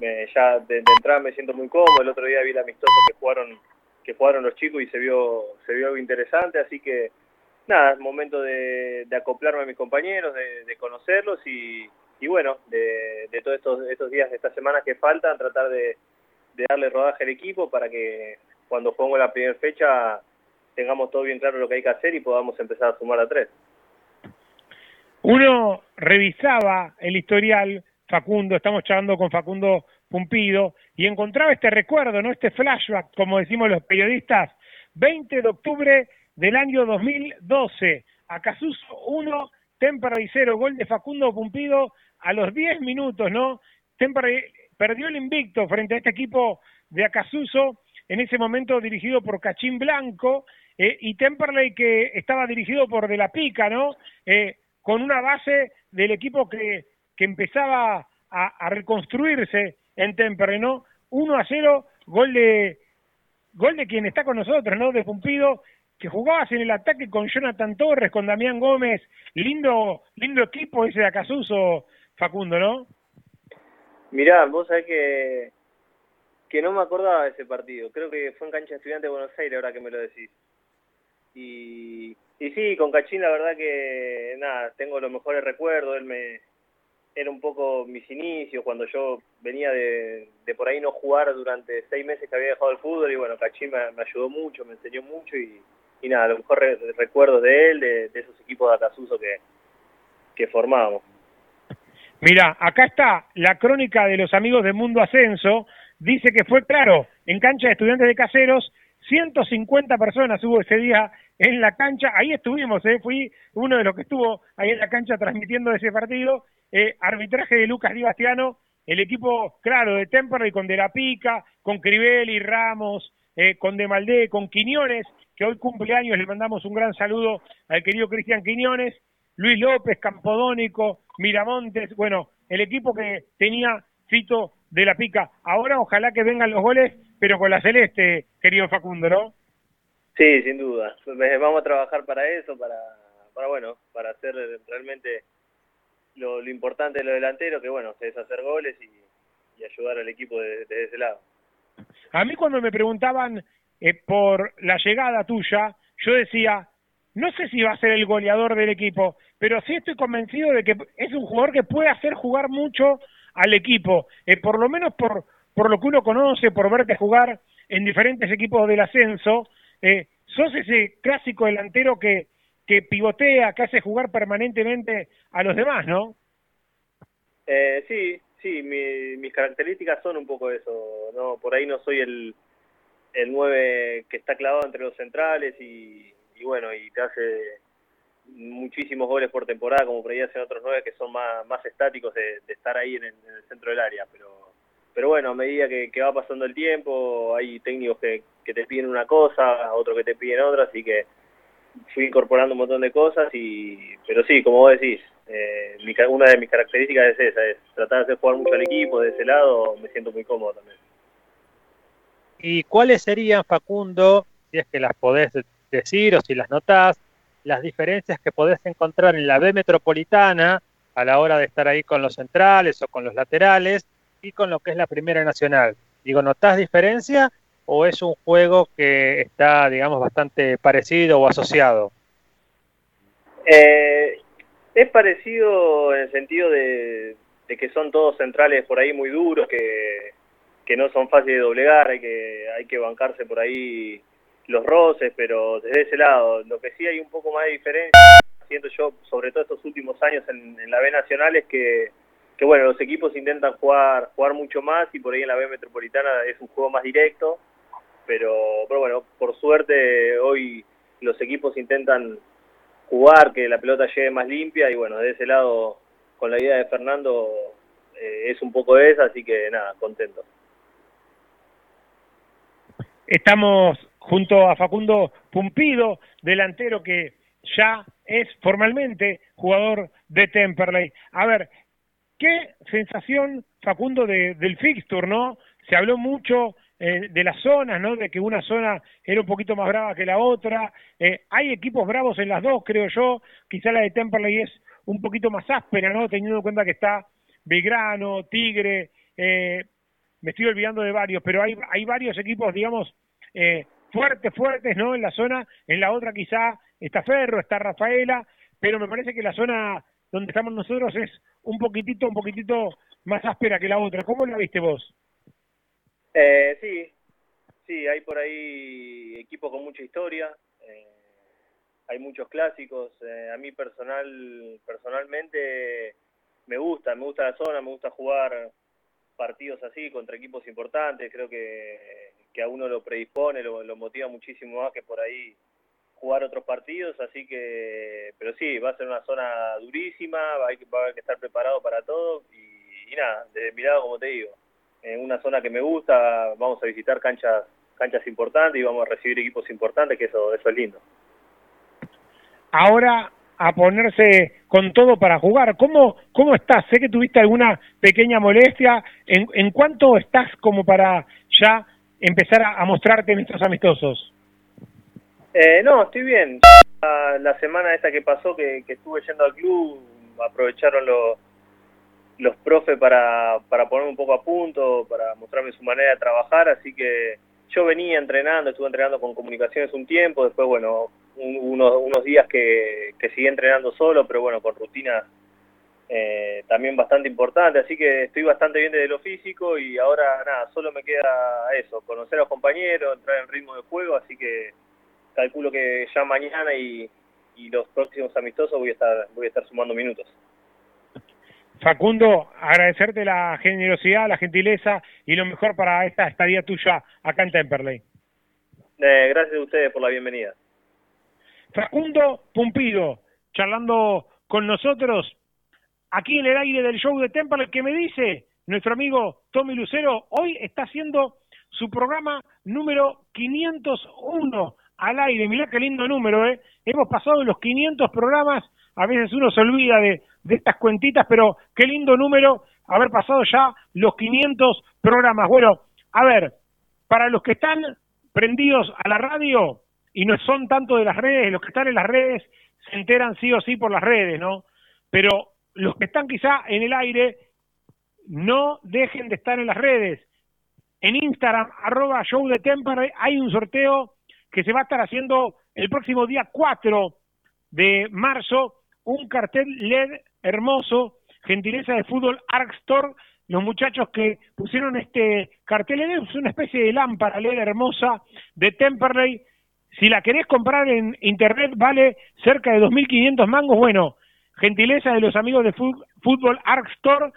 me, ya de, entrada me siento muy cómodo. El otro día vi el amistoso que jugaron que jugaron los chicos y se vio se vio algo interesante, así que nada, es momento de, acoplarme a mis compañeros, de conocerlos y, y bueno, de, todos estos, estos días, de esta semana que faltan, tratar de, darle rodaje al equipo para que cuando pongo la primera fecha tengamos todo bien claro lo que hay que hacer y podamos empezar a sumar a tres. Uno revisaba el historial, Facundo, estamos charlando con Facundo Pumpido, y encontraba este recuerdo, ¿no? Este flashback, como decimos los periodistas, 20 de octubre del año 2012, Acasuso 1, Temperley 0, gol de Facundo Pumpido a los 10 minutos, ¿no? Temperley perdió el invicto frente a este equipo de Acasuso, en ese momento dirigido por Cachín Blanco, eh, y Temperley que estaba dirigido por De la Pica, ¿no? Eh, con una base del equipo que, que empezaba a, reconstruirse en Temperley, ¿no? 1 a 0, gol de, gol de quien está con nosotros, ¿no? De Pumpido, que jugabas en el ataque con Jonathan Torres, con Damián Gómez, lindo, lindo equipo ese de Acasuso, Facundo, ¿no? Mirá, vos sabés que, que no me acordaba de ese partido. Creo que fue en cancha estudiante de Buenos Aires, ahora que me lo decís. Y, y sí, con Cachín la verdad que, nada, tengo los mejores recuerdos. Él me, era un poco mis inicios, cuando yo venía de, por ahí no jugar durante seis meses que había dejado el fútbol. Y bueno, Cachín me, ayudó mucho, me enseñó mucho. Y, nada, los mejores recuerdos de él, de, de esos equipos de Acasuso que, que formábamos. Mira, acá está la crónica de los amigos de Mundo Ascenso. Dice que fue claro, en cancha de estudiantes de caseros, 150 personas hubo ese día en la cancha. Ahí estuvimos, ¿eh? fui uno de los que estuvo ahí en la cancha transmitiendo ese partido. Eh, arbitraje de Lucas Di Bastiano, el equipo, claro, de Temperley con De La Pica, con Crivelli, Ramos, eh, con De Maldé, con Quiñones, que hoy cumpleaños, le mandamos un gran saludo al querido Cristian Quiñones, Luis López, Campodónico, Miramontes, bueno, el equipo que tenía Fito de la Pica. Ahora ojalá que vengan los goles, pero con la celeste, querido Facundo, ¿no? Sí, sin duda. Vamos a trabajar para eso, para, para bueno, para hacer realmente lo, importante de lo delantero, que bueno, es hacer goles y, ayudar al equipo desde ese lado. A mí cuando me preguntaban eh, por la llegada tuya, yo decía, no sé si va a ser el goleador del equipo, pero sí estoy convencido de que es un jugador que puede hacer jugar mucho al equipo, eh, por lo menos por, por lo que uno conoce, por verte jugar en diferentes equipos del ascenso, eh, sos ese clásico delantero que, que pivotea, que hace jugar permanentemente a los demás, ¿no? Eh, sí, sí, mis características son un poco eso, no, por ahí no soy el, el 9 que está clavado entre los centrales y, bueno, y te hace muchísimos goles por temporada, como por ahí hacen otros nueve que son más, más estáticos de, estar ahí en el, centro del área. Pero, pero bueno, a medida que, va pasando el tiempo, hay técnicos que, te piden una cosa, otros que te piden otra, así que fui incorporando un montón de cosas, y pero sí, como vos decís, eh, una de mis características es esa, es tratar de hacer jugar mucho al equipo, de ese lado me siento muy cómodo también. ¿Y cuáles serían, Facundo, si es que las podés decir o si las notás, las diferencias que podés encontrar en la B metropolitana a la hora de estar ahí con los centrales o con los laterales aquí con lo que es la Primera Nacional. Digo, ¿notás diferencia o es un juego que está, digamos, bastante parecido o asociado? Eh, es parecido en el sentido de, que son todos centrales por ahí muy duros, que, que no son fáciles de doblegar, hay que, hay que bancarse por ahí los roces, pero desde ese lado, lo que sí hay un poco más de diferencia, siento yo, sobre todo estos últimos años en, la B Nacional, es que, que, bueno, los equipos intentan jugar, jugar mucho más y por ahí en la B Metropolitana es un juego más directo, pero, pero bueno, por suerte hoy los equipos intentan jugar, que la pelota llegue más limpia y bueno, de ese lado, con la idea de Fernando, eh, es un poco esa, así que nada, contento. Estamos junto a Facundo Pumpido, delantero que ya es formalmente jugador de Temperley. A ver, ¿qué sensación, Facundo, de, del fixture, no? Se habló mucho eh, de las zonas, ¿no? De que una zona era un poquito más brava que la otra. Eh, hay equipos bravos en las dos, creo yo. Quizá la de Temperley es un poquito más áspera, ¿no? Teniendo en cuenta que está Belgrano, Tigre, eh, me estoy olvidando de varios, pero hay, hay varios equipos, digamos, fuertes, fuertes, ¿no? En la zona, en la otra quizá está Ferro, está Rafaela, pero me parece que la zona donde estamos nosotros es un poquitito, un poquitito más áspera que la otra. ¿Cómo la viste vos? Eh, sí, sí, hay por ahí equipos con mucha historia, eh, hay muchos clásicos. Eh, a mí personal, personalmente me gusta, me gusta la zona, me gusta jugar partidos así contra equipos importantes. Creo que, que a uno lo predispone, lo, lo motiva muchísimo más que por ahí jugar otros partidos, así que, pero sí, va a ser una zona durísima, va a haber que, a estar preparado para todo y, nada, desde mi lado, como te digo, en una zona que me gusta, vamos a visitar canchas canchas importantes y vamos a recibir equipos importantes, que eso, eso es lindo. Ahora a ponerse con todo para jugar. ¿Cómo, cómo estás? Sé que tuviste alguna pequeña molestia. ¿En, en cuánto estás como para ya empezar a, mostrarte en estos amistosos? Eh, no, estoy bien. La semana esta que pasó, que, estuve yendo al club, aprovecharon los los profes para, para ponerme un poco a punto, para mostrarme su manera de trabajar, así que yo venía entrenando, estuve entrenando con comunicaciones un tiempo, después, bueno, unos, unos días que, que seguí entrenando solo, pero bueno, con rutinas eh, también bastante importante, así que estoy bastante bien desde lo físico y ahora nada, solo me queda eso, conocer a los compañeros, entrar en ritmo de juego, así que calculo que ya mañana y, y los próximos amistosos voy a estar, voy a estar sumando minutos. Facundo, agradecerte la generosidad, la gentileza y lo mejor para esta estadía tuya acá en Temperley. Eh, gracias a ustedes por la bienvenida. Facundo Pumpido, charlando con nosotros aquí en el aire del show de Temperley, que me dice nuestro amigo Tommy Lucero, hoy está haciendo su programa número 501 al aire. Mirá qué lindo número, ¿eh? Hemos pasado los 500 programas, a veces uno se olvida de, estas cuentitas, pero qué lindo número haber pasado ya los 500 programas. Bueno, a ver, para los que están prendidos a la radio y no son tanto de las redes, los que están en las redes se enteran sí o sí por las redes, ¿no? Pero los que están quizá en el aire, no dejen de estar en las redes. En Instagram, arroba show de hay un sorteo que se va a estar haciendo el próximo día 4 de marzo, un cartel LED hermoso, gentileza de fútbol Arkstor, los muchachos que pusieron este cartel es una especie de lámpara LED hermosa de Temperley. Si la querés comprar en internet vale cerca de 2.500 mangos. Bueno, gentileza de los amigos de Fútbol Arkstor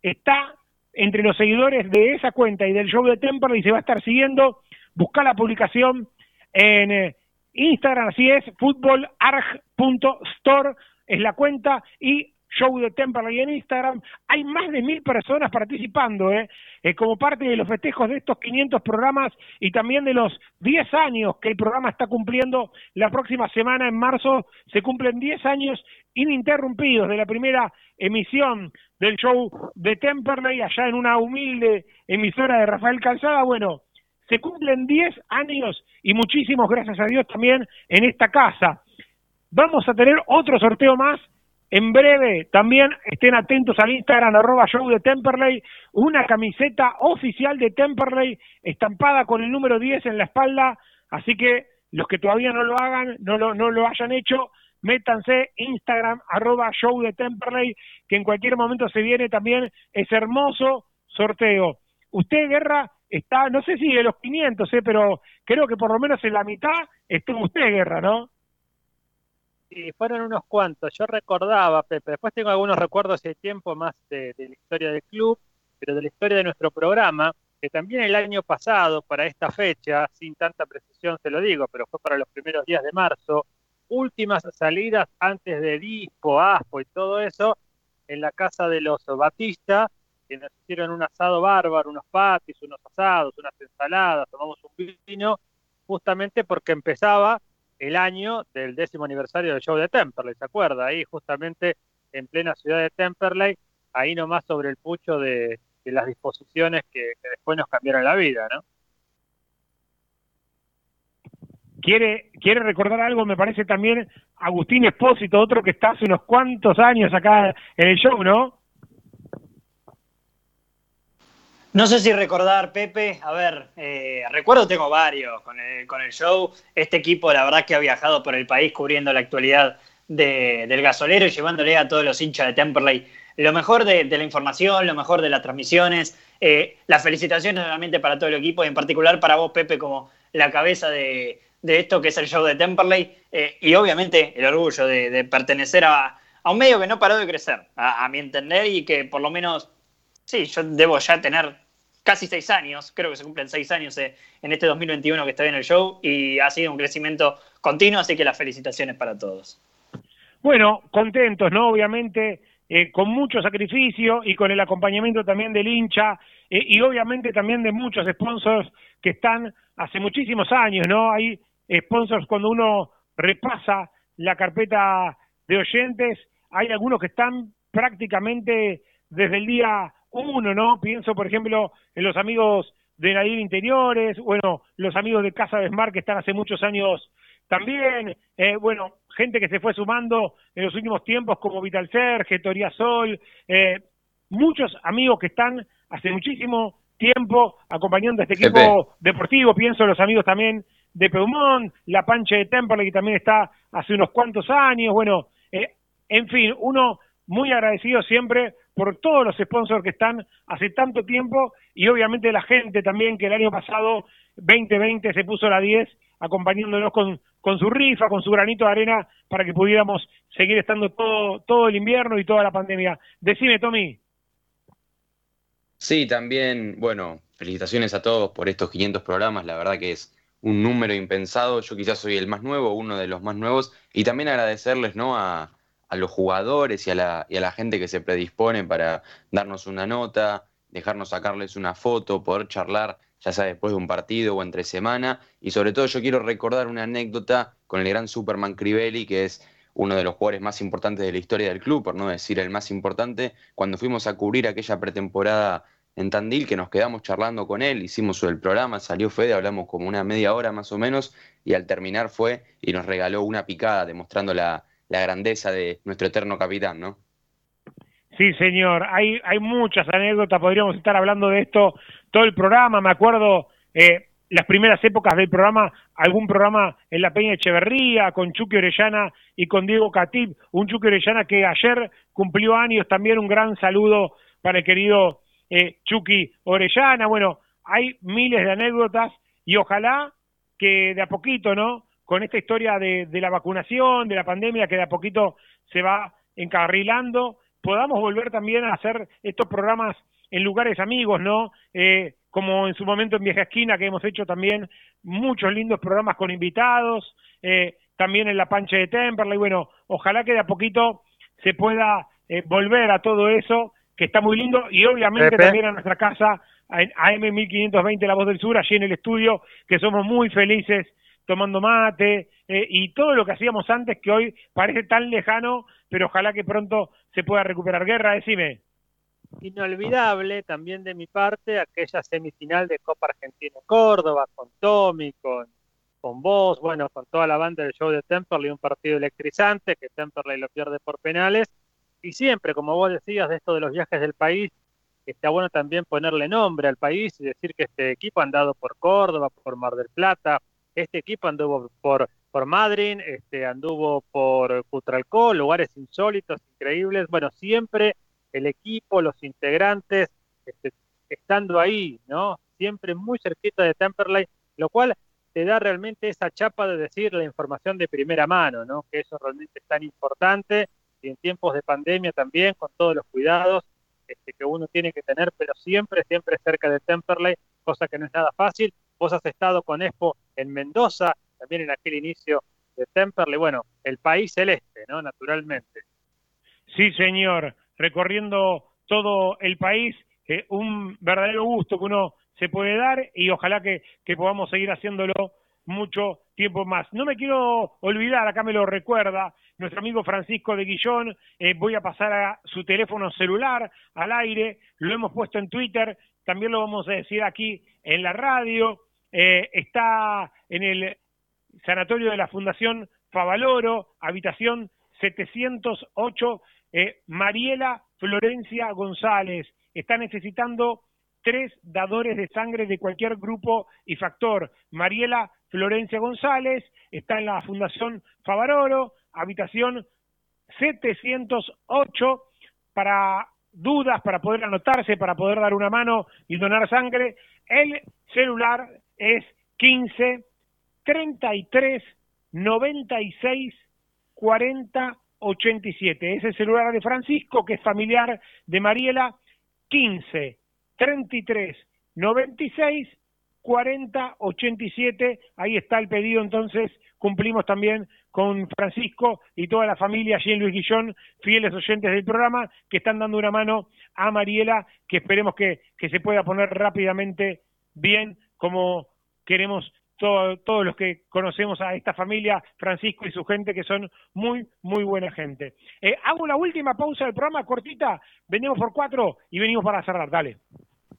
está entre los seguidores de esa cuenta y del show de Temperley se va a estar siguiendo. Busca la publicación en eh, Instagram, así es, futbolarg.store es la cuenta y show de Temperley en Instagram. Hay más de mil personas participando, ¿eh? ¿eh? como parte de los festejos de estos 500 programas y también de los 10 años que el programa está cumpliendo. La próxima semana, en marzo, se cumplen 10 años ininterrumpidos de la primera emisión del show de Temperley, allá en una humilde emisora de Rafael Calzada. Bueno, se cumplen 10 años y muchísimos gracias a Dios también en esta casa. Vamos a tener otro sorteo más en breve, también estén atentos al Instagram, arroba show de Temperley, una camiseta oficial de Temperley estampada con el número 10 en la espalda, así que los que todavía no lo hagan, no lo, no lo hayan hecho, métanse Instagram, arroba show de Temperley, que en cualquier momento se viene también ese hermoso sorteo. Usted, Guerra, está, no sé si de los 500, eh, pero creo que por lo menos en la mitad estuvo usted, Guerra, ¿no? Sí, fueron unos cuantos. Yo recordaba, Pepe, después tengo algunos recuerdos de tiempo más de, la historia del club, pero de la historia de nuestro programa, que también el año pasado, para esta fecha, sin tanta precisión se lo digo, pero fue para los primeros días de marzo, últimas salidas antes de Dispo, Aspo y todo eso, en la casa de los Batista, que nos hicieron un asado bárbaro, unos patis, unos asados, unas ensaladas, tomamos un vino, justamente porque empezaba el año del décimo aniversario del show de Temperley, ¿se acuerda? Ahí justamente en plena ciudad de Temperley, ahí nomás sobre el pucho de, las disposiciones que, después nos cambiaron la vida, ¿no? Quiere, quiere recordar algo, me parece también Agustín Espósito, otro que está hace unos cuantos años acá en el show, ¿no? No sé si recordar, Pepe, a ver, eh, recuerdo tengo varios con el, con el show. Este equipo, la verdad, que ha viajado por el país cubriendo la actualidad del gasolero y llevándole a todos los hinchas de Temperley lo mejor de, la información, lo mejor de las transmisiones. Eh, las felicitaciones nuevamente para todo el equipo y en particular para vos, Pepe, como la cabeza de, esto que es el show de Temperley eh, y obviamente el orgullo de, pertenecer a, un medio que no paró de crecer, a mi entender, y que por lo menos, sí, yo debo ya tener casi seis años, creo que se cumplen seis años eh, en este 2021 que está en el show y ha sido un crecimiento continuo, así que las felicitaciones para todos. Bueno, contentos, ¿no? Obviamente, eh, con mucho sacrificio y con el acompañamiento también del hincha eh, y obviamente también de muchos sponsors que están hace muchísimos años, ¿no? Hay sponsors cuando uno repasa la carpeta de oyentes, hay algunos que están prácticamente desde el día uno, ¿no? Pienso, por ejemplo, en los amigos de Nadir Interiores, bueno, los amigos de Casa de Smart que están hace muchos años también, eh, bueno, gente que se fue sumando en los últimos tiempos como Vital Serge, Toria Sol, eh, muchos amigos que están hace muchísimo tiempo acompañando a este equipo deportivo, pienso en los amigos también de Peumont, la Panche de Temperley que también está hace unos cuantos años, bueno, eh, en fin, uno muy agradecido siempre por todos los sponsors que están hace tanto tiempo y obviamente la gente también que el año pasado 2020 se puso la 10 acompañándonos con, con su rifa, con su granito de arena para que pudiéramos seguir estando todo, todo el invierno y toda la pandemia. Decime, Tommy. Sí, también, bueno, felicitaciones a todos por estos 500 programas, la verdad que es un número impensado, yo quizás soy el más nuevo, uno de los más nuevos, y también agradecerles, ¿no? A, a los jugadores y a, la, y a la gente que se predispone para darnos una nota, dejarnos sacarles una foto, poder charlar, ya sea después de un partido o entre semana. Y sobre todo yo quiero recordar una anécdota con el gran Superman Crivelli, que es uno de los jugadores más importantes de la historia del club, por no decir el más importante, cuando fuimos a cubrir aquella pretemporada en Tandil, que nos quedamos charlando con él, hicimos el programa, salió Fede, hablamos como una media hora más o menos, y al terminar fue y nos regaló una picada demostrando la, la grandeza de nuestro eterno capitán, ¿no? Sí, señor. Hay, hay muchas anécdotas, podríamos estar hablando de esto todo el programa. Me acuerdo eh, las primeras épocas del programa, algún programa en la Peña Echeverría, con Chucky Orellana y con Diego Catip, un Chucky Orellana que ayer cumplió años, también un gran saludo para el querido eh, Chucky Orellana. Bueno, hay miles de anécdotas y ojalá que de a poquito, ¿no? Con esta historia de, la vacunación, de la pandemia que de a poquito se va encarrilando, podamos volver también a hacer estos programas en lugares amigos, ¿no? Eh, como en su momento en Vieja Esquina, que hemos hecho también muchos lindos programas con invitados, eh, también en la Pancha de Temperley, bueno, ojalá que de a poquito se pueda eh, volver a todo eso, que está muy lindo, y obviamente también a nuestra casa, a AM1520 La Voz del Sur, allí en el estudio, que somos muy felices tomando mate eh, y todo lo que hacíamos antes que hoy parece tan lejano, pero ojalá que pronto se pueda recuperar. Guerra, decime. Inolvidable también de mi parte aquella semifinal de Copa Argentina Córdoba con Tommy, con, con vos, bueno, con toda la banda del show de Temperley, un partido electrizante, que Temperley lo pierde por penales. Y siempre, como vos decías, de esto de los viajes del país, está bueno también ponerle nombre al país y decir que este equipo ha andado por Córdoba, por Mar del Plata, este equipo anduvo por, por Madrid, este, anduvo por Cutralcó, lugares insólitos, increíbles. Bueno, siempre el equipo, los integrantes, este, estando ahí, ¿no? Siempre muy cerquita de Temperley, lo cual te da realmente esa chapa de decir la información de primera mano, ¿no? Que eso realmente es tan importante y en tiempos de pandemia también, con todos los cuidados este, que uno tiene que tener, pero siempre, siempre cerca de Temperley, cosa que no es nada fácil. Vos has estado con Expo en Mendoza, también en aquel inicio de Temperley, bueno, el país celeste, ¿no? Naturalmente. Sí, señor, recorriendo todo el país, un verdadero gusto que uno se puede dar y ojalá que, que podamos seguir haciéndolo mucho tiempo más. No me quiero olvidar, acá me lo recuerda nuestro amigo Francisco de Guillón, eh, voy a pasar a su teléfono celular al aire, lo hemos puesto en Twitter, también lo vamos a decir aquí en la radio, eh, está en el sanatorio de la Fundación Favaloro, habitación 708, eh, Mariela Florencia González, está necesitando tres dadores de sangre de cualquier grupo y factor. Mariela Florencia González está en la Fundación Favaloro, habitación 708, para dudas, para poder anotarse, para poder dar una mano y donar sangre. El celular es 15 33 96 40 87. Es el celular de Francisco, que es familiar de Mariela, 15 33 96 40 87. Ahí está el pedido, entonces cumplimos también con Francisco y toda la familia allí en Luis Guillón, fieles oyentes del programa, que están dando una mano a Mariela, que esperemos que, que se pueda poner rápidamente bien, como queremos todos los que conocemos a esta familia, Francisco y su gente, que son muy, muy buena gente. Eh, hago la última pausa del programa, cortita, venimos por cuatro y venimos para cerrar, dale.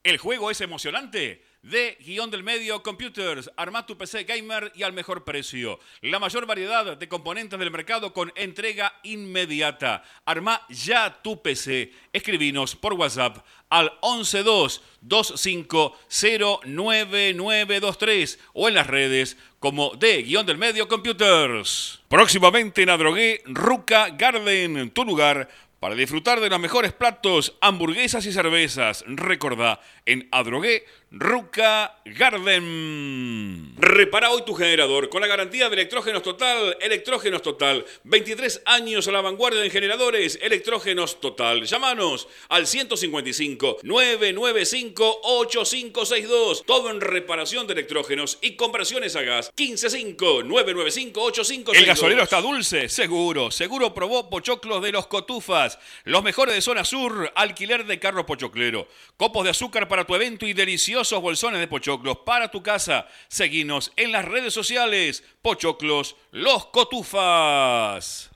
El juego es emocionante. De guion del medio Computers, arma tu PC gamer y al mejor precio. La mayor variedad de componentes del mercado con entrega inmediata. Arma ya tu PC. Escribinos por WhatsApp al 112-2509-923 o en las redes como de guion del medio Computers. Próximamente en Adrogué, Ruca Garden, tu lugar para disfrutar de los mejores platos, hamburguesas y cervezas. Recordá, en Adrogué, Ruca Garden. Repara hoy tu generador con la garantía de Electrógenos Total. Electrógenos Total. 23 años a la vanguardia en generadores. Electrógenos Total. Llámanos al 155-995-8562. Todo en reparación de electrógenos y conversiones a gas. 155-995-8562. El gasolero está dulce, seguro. Seguro probó pochoclos de los cotufas. Los mejores de zona sur. Alquiler de carro pochoclero. Copos de azúcar para tu evento y delicioso bolsones de pochoclos para tu casa. Seguinos en las redes sociales. Pochoclos Los Cotufas.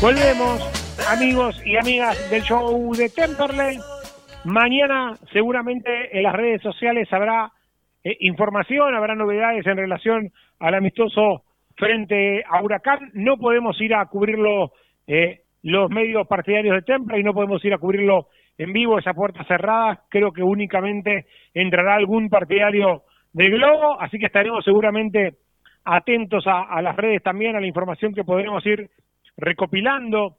Volvemos, amigos y amigas del show de Temperley. Mañana seguramente en las redes sociales habrá eh, información, habrá novedades en relación al amistoso frente a Huracán. No podemos ir a cubrirlo eh, los medios partidarios de Temperley, no podemos ir a cubrirlo en vivo, esa puerta cerrada. Creo que únicamente entrará algún partidario del Globo, así que estaremos seguramente atentos a las redes también, a la información que podremos ir recopilando,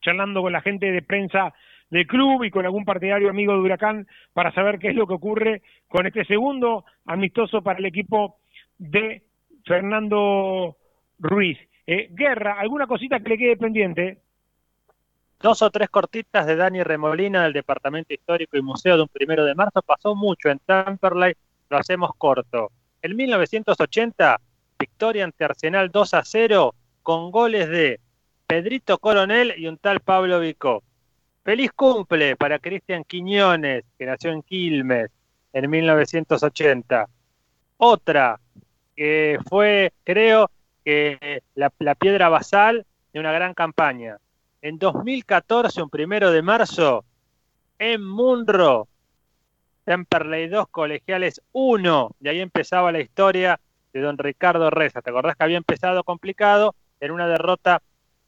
charlando con la gente de prensa del club y con algún partidario amigo de Huracán para saber qué es lo que ocurre con este segundo amistoso para el equipo de Fernando Ruiz. Eh, Guerra, ¿alguna cosita que le quede pendiente? dos o tres cortitas de Dani Remolina del Departamento Histórico y Museo de un primero de marzo. Pasó mucho en Temperley, lo hacemos corto. En 1980, victoria ante Arsenal 2 a 0 con goles de Pedrito Coronel y un tal Pablo Vicó. Feliz cumple para Cristian Quiñones, que nació en Quilmes en 1980. Otra que fue, creo, la, la piedra basal de una gran campaña. En 2014, un primero de marzo, en Munro, Temperley 2, Colegiales 1. Y ahí empezaba la historia de don Ricardo Reza. ¿Te acordás que había empezado complicado en una derrota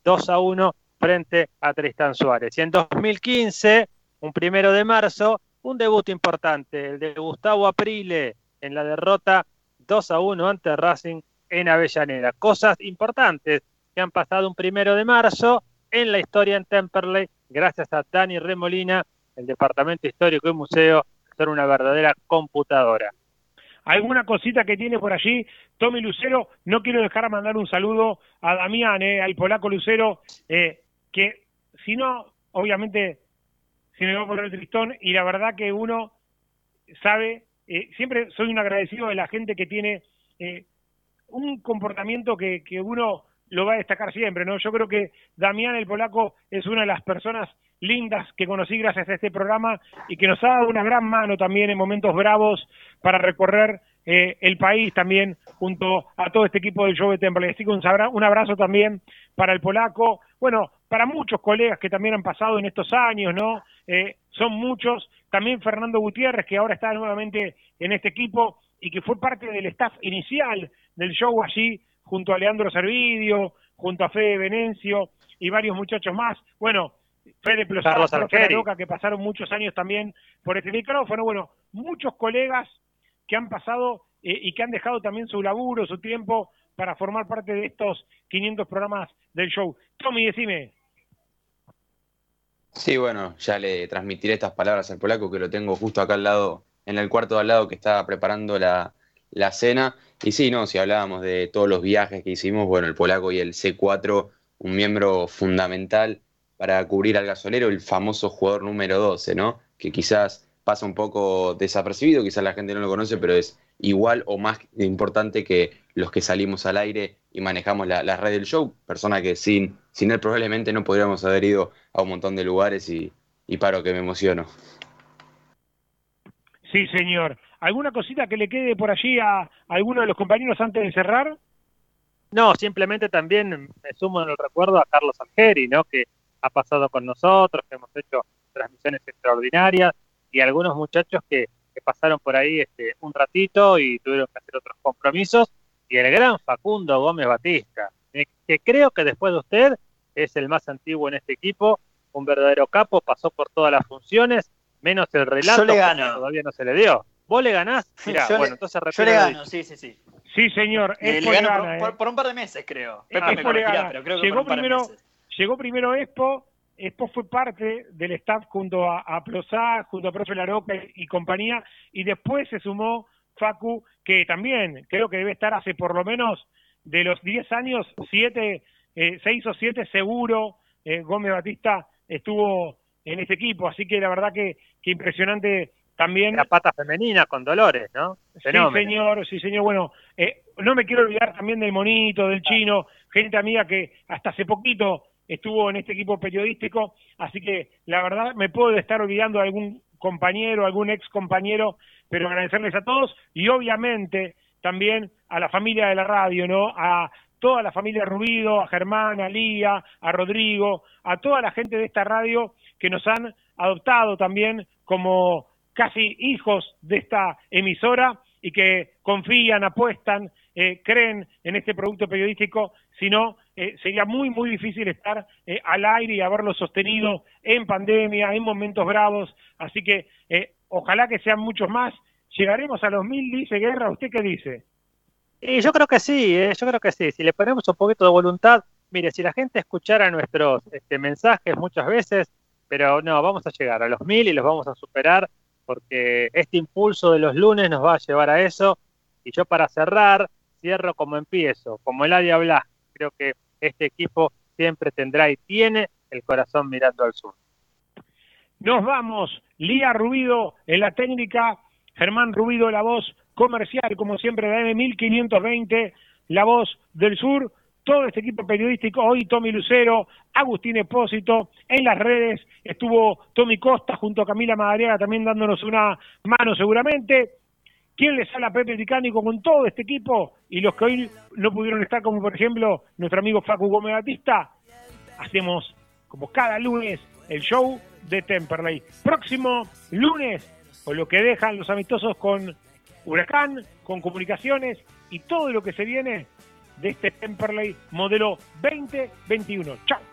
2 a 1 frente a Tristán Suárez? Y en 2015, un primero de marzo, un debut importante, el de Gustavo Aprile en la derrota 2 a 1 ante Racing en Avellaneda. Cosas importantes que han pasado un primero de marzo en la historia en Temperley, gracias a Dani Remolina, el Departamento Histórico y Museo, que son una verdadera computadora. Alguna cosita que tiene por allí, Tommy Lucero, no quiero dejar de mandar un saludo a Damián, eh, al polaco Lucero, eh, que si no, obviamente, se me va a poner el tristón, y la verdad que uno sabe, eh, siempre soy un agradecido de la gente que tiene un comportamiento que, que uno lo va a destacar siempre, ¿no? Yo creo que Damián el Polaco es una de las personas lindas que conocí gracias a este programa y que nos ha dado una gran mano también en momentos bravos para recorrer eh, el país también junto a todo este equipo del Show de Temple. Así que un, un abrazo también para el Polaco, bueno, para muchos colegas que también han pasado en estos años, ¿no? Eh, son muchos, también Fernando Gutiérrez, que ahora está nuevamente en este equipo y que fue parte del staff inicial del show allí junto a Leandro Servidio, junto a Fede Venencio y varios muchachos más. Bueno, Fede Plosaro, que pasaron muchos años también por este micrófono. Bueno, muchos colegas que han pasado eh, y que han dejado también su laburo, su tiempo para formar parte de estos 500 programas del show. Tommy, decime. Sí, bueno, ya le transmitiré estas palabras al polaco que lo tengo justo acá al lado, en el cuarto de al lado que está preparando la, la cena. Y sí, no, si hablábamos de todos los viajes que hicimos, bueno, el polaco y el C4, un miembro fundamental para cubrir al gasolero, el famoso jugador número 12, ¿no? Que quizás pasa un poco desapercibido, quizás la gente no lo conoce, pero es igual o más importante que los que salimos al aire y manejamos la, la red del show, persona que sin, sin él probablemente no podríamos haber ido a un montón de lugares y, y paro que me emociono. Sí, señor. ¿Alguna cosita que le quede por allí a, alguno de los compañeros antes de cerrar? No, simplemente también me sumo en el recuerdo a Carlos Algeri, ¿no? Que ha pasado con nosotros, que hemos hecho transmisiones extraordinarias y algunos muchachos que, pasaron por ahí este, un ratito y tuvieron que hacer otros compromisos y el gran Facundo Gómez Batista, eh, que creo que después de usted es el más antiguo en este equipo, un verdadero capo, pasó por todas las funciones, menos el relato, que todavía no se le dio. ¿Vos le ganás? [laughs] Mirá, yo bueno, entonces Yo le gano, sí, sí, sí. Sí, señor. le gano por, un par de meses, creo. llegó, primero, llegó primero Expo. Expo fue parte del staff junto a, a junto a Profe Laroca y, compañía. Y después se sumó Facu, que también creo que debe estar hace por lo menos de los 10 años, 7, 6 eh, o 7 seguro. Eh, Gómez Batista estuvo en este equipo. Así que la verdad que, que impresionante también... La pata femenina con Dolores, ¿no? Sí, señor, sí, señor. Bueno, eh, no me quiero olvidar también del monito, del chino, gente amiga que hasta hace poquito estuvo en este equipo periodístico, así que la verdad me puedo estar olvidando de algún compañero, algún ex compañero, pero agradecerles a todos y obviamente también a la familia de la radio, ¿no? A toda la familia Rubido, a Germán, a Lía, a Rodrigo, a toda la gente de esta radio que nos han adoptado también como casi hijos de esta emisora y que confían, apuestan, eh, creen en este producto periodístico, si no, eh, sería muy, muy difícil estar eh, al aire y haberlo sostenido en pandemia, en momentos bravos, así que ojalá que sean muchos más. Llegaremos a los mil, dice Guerra, ¿usted qué dice? Y yo creo que sí, yo creo que sí, si le ponemos un poquito de voluntad, mire, si la gente escuchara nuestros este, mensajes muchas veces, pero no, vamos a llegar a los mil y los vamos a superar porque este impulso de los lunes nos va a llevar a eso. Y yo para cerrar, cierro como empiezo, como el Adia Blas. Creo que este equipo siempre tendrá y tiene el corazón mirando al sur. Nos vamos, Lía Rubido en la técnica, Germán Rubido la voz comercial, como siempre, de M1520, la voz del sur, todo este equipo periodístico, hoy Tommy Lucero, Agustín Espósito, en las redes estuvo Tommy Costa junto a Camila Madariaga también dándonos una mano seguramente. ¿Quién les habla Pepe Ticánico con todo este equipo? Y los que hoy no pudieron estar, como por ejemplo nuestro amigo Facu Gómez Batista, hacemos como cada lunes el show de Temperley. Próximo lunes, con lo que dejan los amistosos con Huracán, con comunicaciones y todo lo que se viene de este Temperley modelo 2021. Chao.